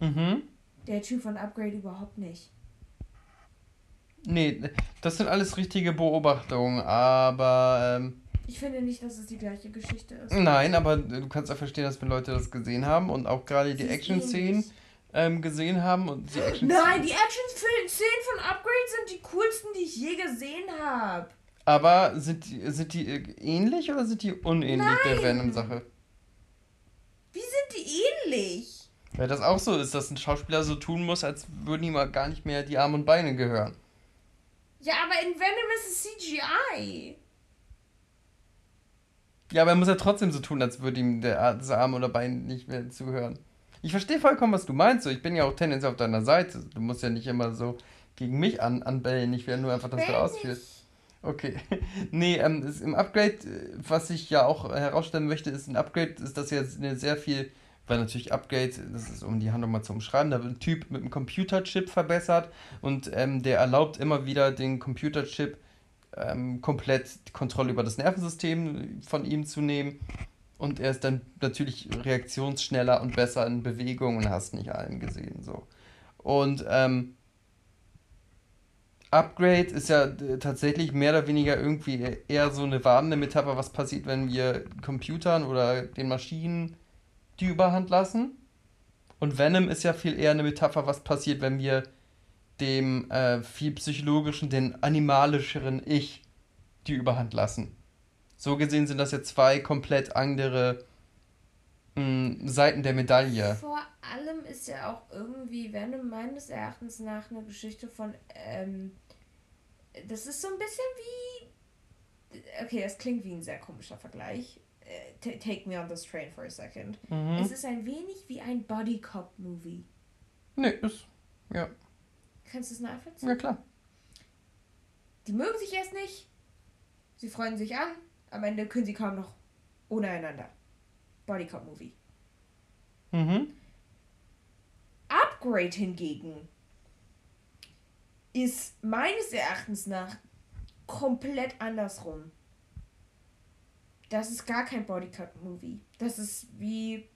Mhm. Der Typ von Upgrade überhaupt nicht. Nee, das sind alles richtige Beobachtungen, aber ähm, Ich finde nicht, dass es die gleiche Geschichte ist. nein, aber du kannst ja verstehen, dass wenn Leute das gesehen haben und auch gerade die Action-Szenen ähm, gesehen haben und die Action Nein, die Action-Szenen von Upgrade sind die coolsten, die ich je gesehen habe. Aber sind die, sind die äh, ähnlich oder sind die unähnlich der Nein. Venom-Sache? Wie sind die ähnlich? Weil das auch so ist, dass ein Schauspieler so tun muss, als würden ihm gar nicht mehr die Arme und Beine gehören. Ja, aber in Venom ist es CGI. Ja, aber er muss ja trotzdem so tun, als würde ihm der, dieser Arm oder Bein nicht mehr zuhören. Ich verstehe vollkommen, was du meinst. So, ich bin ja auch tendenziell auf deiner Seite. Du musst ja nicht immer so gegen mich an, anbellen. Ich will nur einfach, dass du ausführst. Okay. nee, ähm, im Upgrade, äh, was ich ja auch herausstellen möchte, ist ein Upgrade, ist das jetzt eine sehr viel, weil natürlich Upgrade, das ist um die Handlung mal zu umschreiben, da wird ein Typ mit einem Computerchip verbessert und ähm, der erlaubt immer wieder den Computerchip ähm, komplett die Kontrolle über das Nervensystem von ihm zu nehmen. Und er ist dann natürlich reaktionsschneller und besser in Bewegung und hast nicht allen gesehen. So. Und ähm, Upgrade ist ja äh, tatsächlich mehr oder weniger irgendwie eher so eine warnende Metapher, was passiert, wenn wir Computern oder den Maschinen die Überhand lassen. Und Venom ist ja viel eher eine Metapher, was passiert, wenn wir dem äh, viel psychologischen, den animalischeren Ich die Überhand lassen. So gesehen sind das ja zwei komplett andere mh, hm, Seiten der Medaille. Vor allem ist ja auch irgendwie Venom meines Erachtens nach eine Geschichte von ähm, das ist so ein bisschen wie. Okay, das klingt wie ein sehr komischer Vergleich. Take me on this train for a second. Mhm. Es ist ein wenig wie ein Body Cop Movie. Nee, ist. Ja. Kannst du es nachvollziehen? Ja, klar. Die mögen sich erst nicht. Sie freuen sich an. Am Ende können sie kaum noch ohne einander. Body Cop Movie. Mhm. Upgrade hingegen ist meines Erachtens nach komplett andersrum. Das ist gar kein Bodycut-Movie. Das ist wie.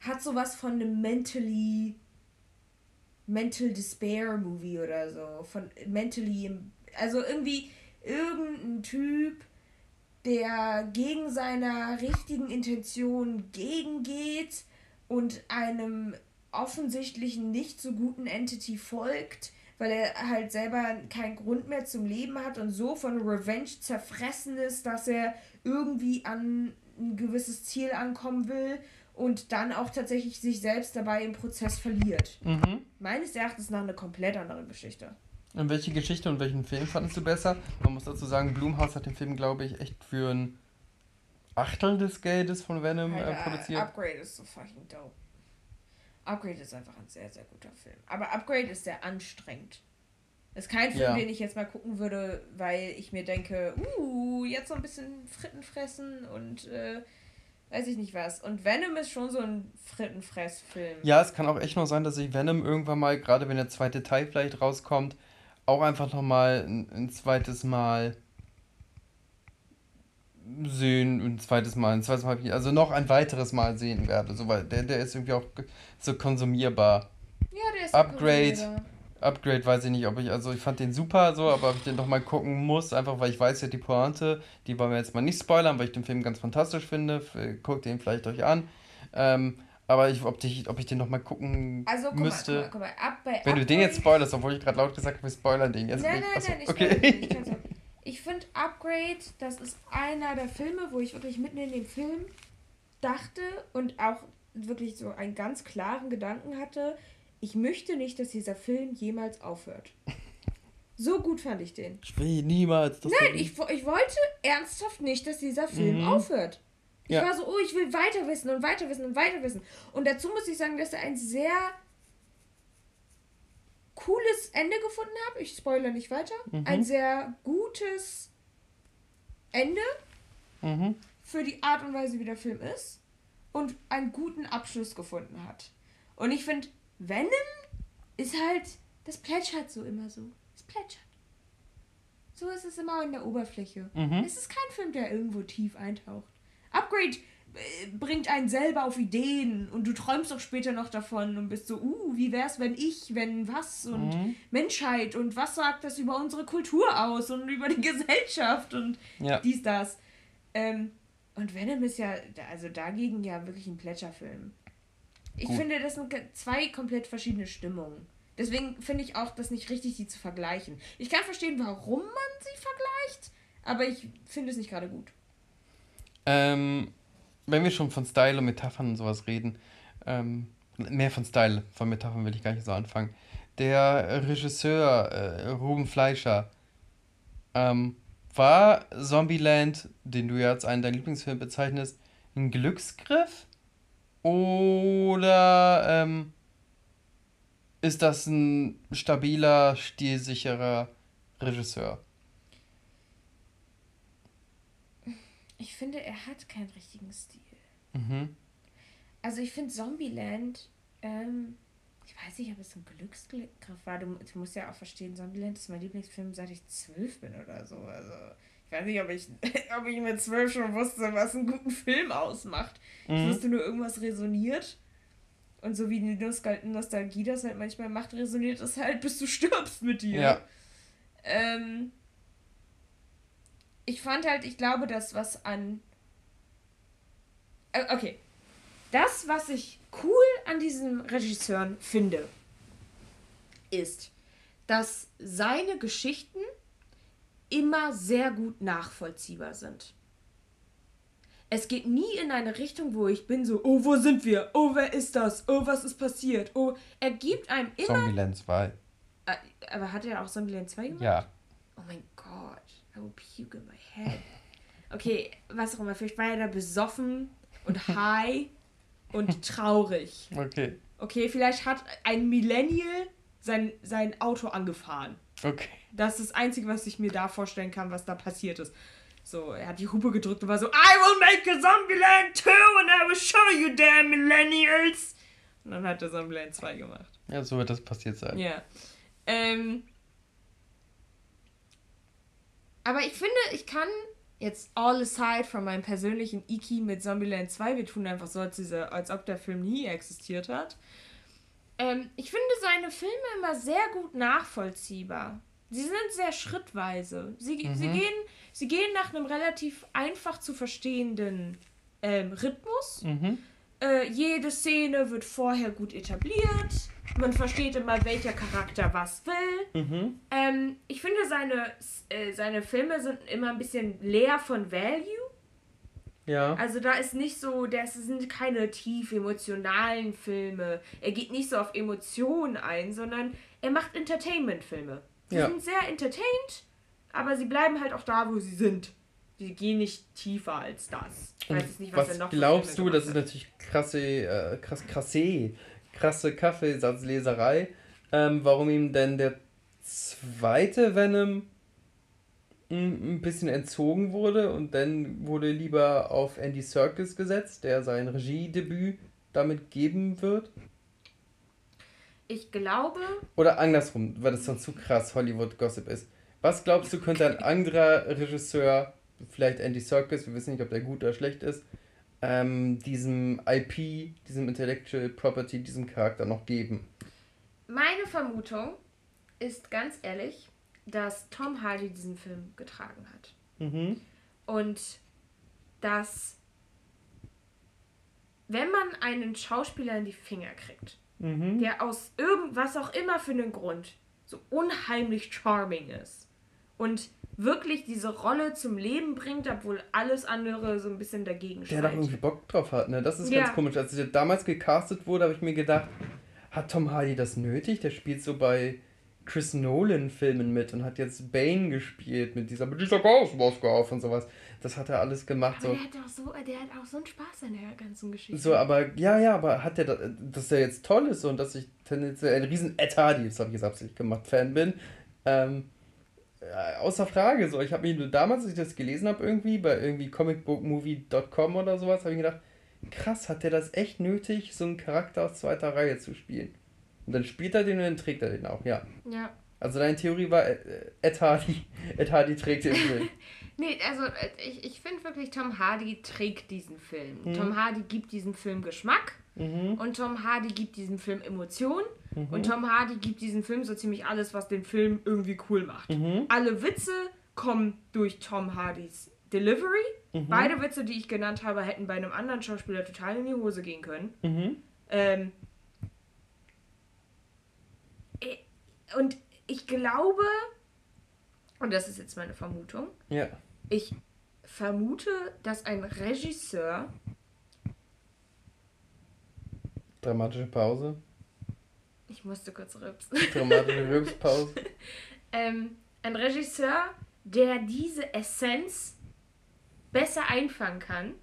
Hat sowas von einem mentally. Mental Despair Movie oder so. Von mentally. Also irgendwie irgendein Typ, der gegen seiner richtigen Intention gegengeht und einem offensichtlichen nicht so guten Entity folgt, weil er halt selber keinen Grund mehr zum Leben hat und so von Revenge zerfressen ist, dass er irgendwie an ein gewisses Ziel ankommen will und dann auch tatsächlich sich selbst dabei im Prozess verliert. Mhm. Meines Erachtens nach eine komplett andere Geschichte. Und welche Geschichte und welchen Film fandest du besser? Man muss dazu sagen, Blumhaus hat den Film, glaube ich, echt für ein Achtel des Geldes von Venom äh, produziert. Upgrade ist so fucking dope. Upgrade ist einfach ein sehr, sehr guter Film. Aber Upgrade ist sehr anstrengend. Ist kein Film, ja. den ich jetzt mal gucken würde, weil ich mir denke, uh, jetzt so ein bisschen Fritten fressen und äh, weiß ich nicht was. Und Venom ist schon so ein Frittenfress-Film. Ja, es kann auch echt noch sein, dass ich Venom irgendwann mal, gerade wenn der zweite Teil vielleicht rauskommt, auch einfach nochmal ein, ein zweites Mal sehen, ein zweites Mal, ein zweites Mal, also noch ein weiteres Mal sehen werde. So, weil der, der ist irgendwie auch so konsumierbar. Ja, der ist Upgrade. Upgrade weiß ich nicht, ob ich, also ich fand den super so, aber ob ich den noch mal gucken muss, einfach weil ich weiß ja die Pointe, die wollen wir jetzt mal nicht spoilern, weil ich den Film ganz fantastisch finde. Guckt den vielleicht euch an. Ähm, aber ich, ob, ich, ob ich den noch mal gucken also, guck müsste. Mal, guck mal, guck mal. Ab, Wenn Upgrade, du den jetzt spoilerst, obwohl ich gerade laut gesagt habe, wir spoilern den jetzt nein, nicht. Nein, Achso, nein, okay. Nicht, ich finde Upgrade, das ist einer der Filme, wo ich wirklich mitten in dem Film dachte und auch wirklich so einen ganz klaren Gedanken hatte, ich möchte nicht, dass dieser Film jemals aufhört. So gut fand ich den. Ich will niemals. Nein, ich, ich wollte ernsthaft nicht, dass dieser Film mhm. aufhört. Ich ja. war so, oh, ich will weiter wissen und weiter wissen und weiter wissen. Und dazu muss ich sagen, dass er ein sehr cooles Ende gefunden habe. Ich spoilere nicht weiter. Mhm. Ein sehr gutes Ende mhm. für die Art und Weise, wie der Film ist. Und einen guten Abschluss gefunden hat. Und ich finde, Venom ist halt, das plätschert so immer so. Es plätschert. So ist es immer an der Oberfläche. Mhm. Es ist kein Film, der irgendwo tief eintaucht. Upgrade bringt einen selber auf Ideen und du träumst auch später noch davon und bist so, uh, wie wär's, wenn ich, wenn was und mhm. Menschheit und was sagt das über unsere Kultur aus und über die Gesellschaft und ja. dies, das. Ähm, und Venom ist ja, also dagegen ja wirklich ein Plätscherfilm. Ich Gut. finde, das sind zwei komplett verschiedene Stimmungen. Deswegen finde ich auch das nicht richtig, die zu vergleichen. Ich kann verstehen, warum man sie vergleicht, aber ich finde es nicht gerade gut. Ähm, wenn wir schon von Style und Metaphern und sowas reden, ähm, mehr von Style, von Metaphern will ich gar nicht so anfangen. Der Regisseur äh, Ruben Fleischer ähm, war Zombieland, den du ja als einen deiner Lieblingsfilme bezeichnest, ein Glücksgriff? Oder ähm, ist das ein stabiler, stilsicherer Regisseur? Ich finde, er hat keinen richtigen Stil. Mhm. Also ich finde Zombieland, ähm, ich weiß nicht, ob es ein Glücksgriff war. Du, du musst ja auch verstehen, Zombieland ist mein Lieblingsfilm, seit ich zwölf bin oder so. Also ich weiß nicht, ob ich, ob ich mit zwölf schon wusste, was einen guten Film ausmacht. Ich Mhm. wusste nur, irgendwas resoniert. Und so wie die Nostal Nostalgie das halt manchmal macht, resoniert es halt, bis du stirbst mit dir. Ja. Ähm, ich fand halt, ich glaube, das, was an. Äh, Okay. Das, was ich cool an diesen Regisseuren finde, ist, dass seine Geschichten immer sehr gut nachvollziehbar sind. Es geht nie in eine Richtung, wo ich bin so, oh, wo sind wir? Oh, wer ist das? Oh, was ist passiert? Oh, er gibt einem immer. Zombieland 2. Äh, aber hat er auch Zombieland 2 gemacht? Ja. Oh mein Gott, I will puke in my head. Okay, was auch immer, vielleicht war er da besoffen und high und traurig. Okay. Okay, vielleicht hat ein Millennial sein, sein Auto angefahren. Okay. Das ist das Einzige, was ich mir da vorstellen kann, was da passiert ist. So, er hat die Hupe gedrückt und war so, I will make a Zombieland 2 and I will show you damn Millennials. Und dann hat er Zombieland 2 gemacht. Ja, so wird das passiert sein. Ja. Ähm, aber ich finde, ich kann jetzt all aside von meinem persönlichen Iki mit Zombieland 2, wir tun einfach so, als, diese, als ob der Film nie existiert hat. Ähm, ich finde seine Filme immer sehr gut nachvollziehbar. Sie sind sehr schrittweise. Sie, sie, gehen, sie gehen nach einem relativ einfach zu verstehenden ähm, Rhythmus. Mhm. Äh, jede Szene wird vorher gut etabliert. Man versteht immer, welcher Charakter was will. Mhm. Ähm, ich finde, seine, äh, seine Filme sind immer ein bisschen leer von Value. Ja. Also da ist nicht so, das sind keine tief emotionalen Filme. Er geht nicht so auf Emotionen ein, sondern er macht Entertainment-Filme. Sie Ja. sind sehr entertained, aber sie bleiben halt auch da, wo sie sind. Die gehen nicht tiefer als das. Ich weiß nicht, was, was er noch glaubst du, das ist natürlich krasse, äh, krass, krasse, krasse Kaffeesatzleserei, ähm, warum ihm denn der zweite Venom ein ein bisschen entzogen wurde und dann wurde lieber auf Andy Serkis gesetzt, der sein Regiedebüt damit geben wird? Ich glaube, Oder andersrum, weil das sonst zu krass Hollywood-Gossip ist. Was glaubst du, könnte ein anderer Regisseur, vielleicht Andy Serkis, wir wissen nicht, ob der gut oder schlecht ist, ähm, diesem IP, diesem Intellectual Property, diesem Charakter noch geben? Meine Vermutung ist ganz ehrlich, dass Tom Hardy diesen Film getragen hat. Mhm. Und dass, wenn man einen Schauspieler in die Finger kriegt, Mhm. der aus irgendwas auch immer für einen Grund so unheimlich charming ist und wirklich diese Rolle zum Leben bringt, obwohl alles andere so ein bisschen dagegen Der da irgendwie Bock drauf hat, ne? Das ist Ja. ganz komisch. Als der damals gecastet wurde, habe ich mir gedacht, hat Tom Hardy das nötig? Der spielt so bei Chris Nolan-Filmen mit und hat jetzt Bane gespielt mit dieser, mit dieser Ghostmaske auf und sowas. Das hat er alles gemacht. Aber So. der hat, auch so, der hat auch so einen Spaß an der ganzen Geschichte. So, aber ja, ja, aber hat der, da- dass der jetzt toll ist und dass ich tendenziell ein riesen Ed Hardy, das habe ich jetzt absichtlich gemacht, Fan bin, ähm, äh, außer Frage. So, ich habe mich nur damals, als ich das gelesen habe, irgendwie bei irgendwie comicbookmovie.com oder sowas, habe ich gedacht, krass, hat der das echt nötig, so einen Charakter aus zweiter Reihe zu spielen? Und dann spielt er den und dann trägt er den auch, ja. ja. Also deine Theorie war, äh, Ed Hardy, Ed Hardy trägt den Film. Nee, also äh, ich, ich finde wirklich, Tom Hardy trägt diesen Film. Mhm. Tom Hardy gibt diesem Film Geschmack Mhm. und Tom Hardy gibt diesem Film Emotion und Tom Hardy gibt diesem Film so ziemlich alles, was den Film irgendwie cool macht. Mhm. Alle Witze kommen durch Tom Hardys Delivery. Mhm. Beide Witze, die ich genannt habe, hätten bei einem anderen Schauspieler total in die Hose gehen können. Mhm. Ähm, äh, und ich glaube, und das ist jetzt meine Vermutung, Ja. ich vermute, dass ein Regisseur, Dramatische Pause. Ich musste kurz rübsen, Dramatische Rülpspause. ähm, ein Regisseur, der diese Essenz besser einfangen kann.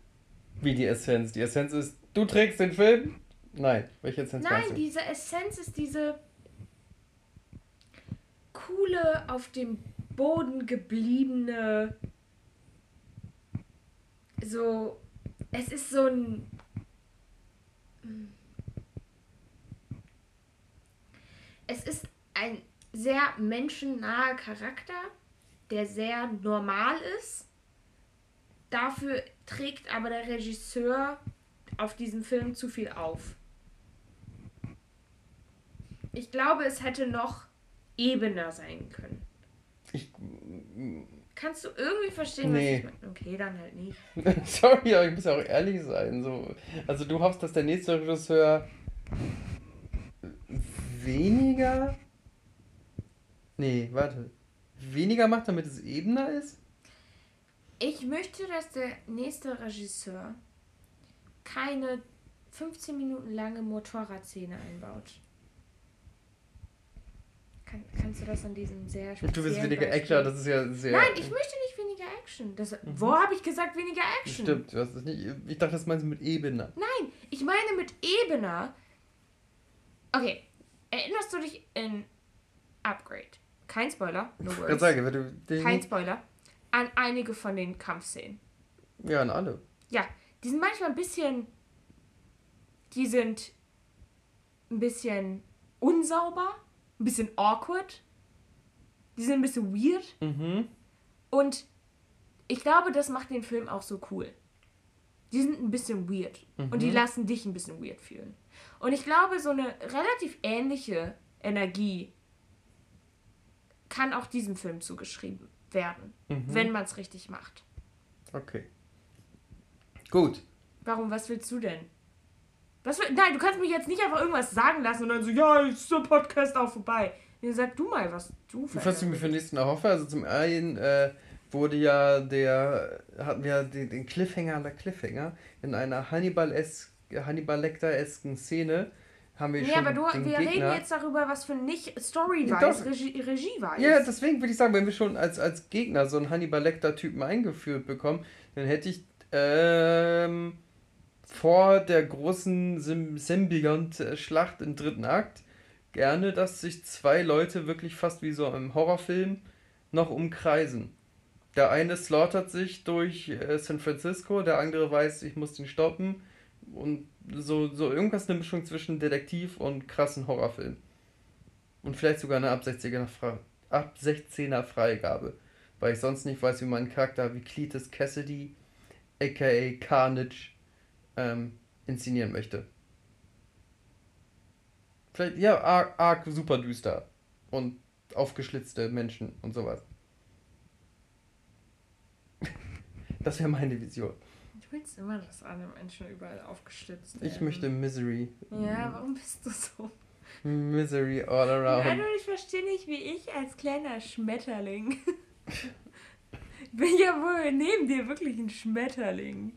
Wie die Essenz. Die Essenz ist, du trägst den Film? Nein. Welche Essenz Nein, du? diese Essenz ist diese, coole, auf dem Boden gebliebene. So. Es ist so ein. Es ist ein sehr menschennaher Charakter, der sehr normal ist. Dafür trägt aber der Regisseur auf diesem Film zu viel auf. Ich glaube, es hätte noch ebener sein können. Ich, Kannst du irgendwie verstehen, Nee. was ich meine? Okay, dann halt nicht. sorry, aber ich muss ja auch ehrlich sein. So. Also du hoffst, dass der nächste Regisseur weniger. Nee, warte. Weniger macht, damit es ebener ist? Ich möchte, dass der nächste Regisseur keine 15 Minuten lange Motorradszene einbaut. Kann, kannst du das an diesem sehr Du willst speziellen weniger Beispiel- Action, das ist ja sehr. Nein, ich möchte nicht weniger Action. Das, Wo habe ich gesagt weniger Action? Stimmt, du hast es nicht. Ich dachte, das meinst du mit ebener. Nein, ich meine mit Ebener. Okay, erinnerst du dich in Upgrade? Kein Spoiler, no Ich worries. sagen, wenn du den. Kein Spoiler. An einige von den Kampfszenen. Ja, an alle. Ja, die sind manchmal ein bisschen. Die sind ein bisschen unsauber, ein bisschen awkward. Die sind ein bisschen weird. Mhm. Und ich glaube, das macht den Film auch so cool. Die sind ein bisschen weird. Und die Mhm. lassen dich ein bisschen weird fühlen. Und ich glaube, so eine relativ ähnliche Energie kann auch diesem Film zugeschrieben werden, Mhm. wenn man es richtig macht. Okay. Gut. Warum, was willst du denn? Was will, nein, du kannst mich jetzt nicht einfach irgendwas sagen lassen und dann so, ja, jetzt ist der Podcast auch vorbei. Nee, sag du mal, was du Was ich mir für den nächsten erhoffe, also zum einen äh, wurde ja der, hatten wir den, den Cliffhanger an der Cliffhanger in einer Hannibal Hannibal Lecter-esken Szene haben wir Nee, schon aber du, wir reden Gegner. jetzt darüber, was für nicht Story Ja, weiß, doch. Regie, Regie weiß. Ja, deswegen würde ich sagen, wenn wir schon als, als Gegner so einen Hannibal Lecter-Typen eingeführt bekommen, dann hätte ich ähm, vor der großen Sym Symbiont-Schlacht im dritten Akt gerne, dass sich zwei Leute wirklich fast wie so im Horrorfilm noch umkreisen. Der eine slaughtert sich durch äh, San Francisco, der andere weiß, ich muss den stoppen. Und so, so irgendwas eine Mischung zwischen Detektiv und krassen Horrorfilm. Und vielleicht sogar eine ab 16er, Fra ab 16er Freigabe. Weil ich sonst nicht weiß, wie mein Charakter wie Cletus Cassidy, aka Carnage, ähm, inszenieren möchte. Vielleicht, ja, arg, arg super düster. Und aufgeschlitzte Menschen und sowas. Das wäre meine Vision. Du willst immer, dass alle Menschen überall aufgeschlitzt werden. Ich möchte Misery. Ja, warum bist du so? Misery all around. Also ich verstehe nicht, wie ich als kleiner Schmetterling. Ich bin ja wohl neben dir wirklich ein Schmetterling.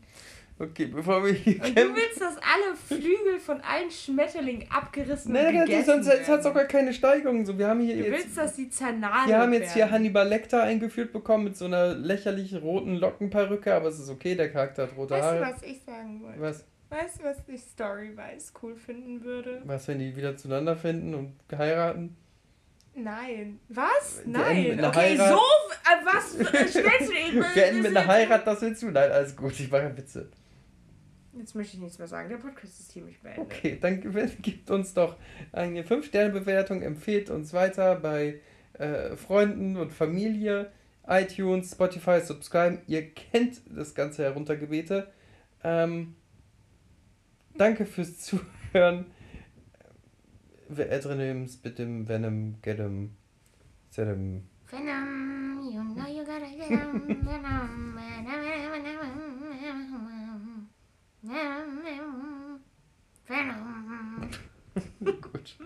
Okay, bevor wir hier Und du willst, dass alle Flügel von allen Schmetterlingen abgerissen Nein, und nein, gegessen sonst hat es werden. sogar keine Steigerung. So, wir haben hier Du jetzt, willst, dass die zernagelt wir haben jetzt hier. Hannibal Lecter eingeführt bekommen mit so einer lächerlich roten Lockenperücke, aber es ist okay, der Charakter hat rote Weißt du, Haare. was ich sagen wollte? Was, Weißt du, was ich Story-wise cool finden würde? was, wenn die wieder zueinander finden und heiraten? Nein. Was? Nein. okay, Heirat. so. Äh, was äh, stellst du dir? Wir enden mit einer Heirat, das willst du? Nein, alles gut, ich mache Witze. Jetzt möchte ich nichts mehr sagen. Der Podcast ist hiermit beendet. Okay, dann gebt- uns doch eine 5-Sterne-Bewertung, empfehlt uns weiter bei äh, Freunden und Familie, iTunes, Spotify, subscriben. Ihr kennt das ganze Heruntergebete. Ähm, danke fürs Zuhören. Mit dem Venom, get him, set him. Venom, you know you gotta get 'em. Venom, Venom, Venom, Venom. Gut.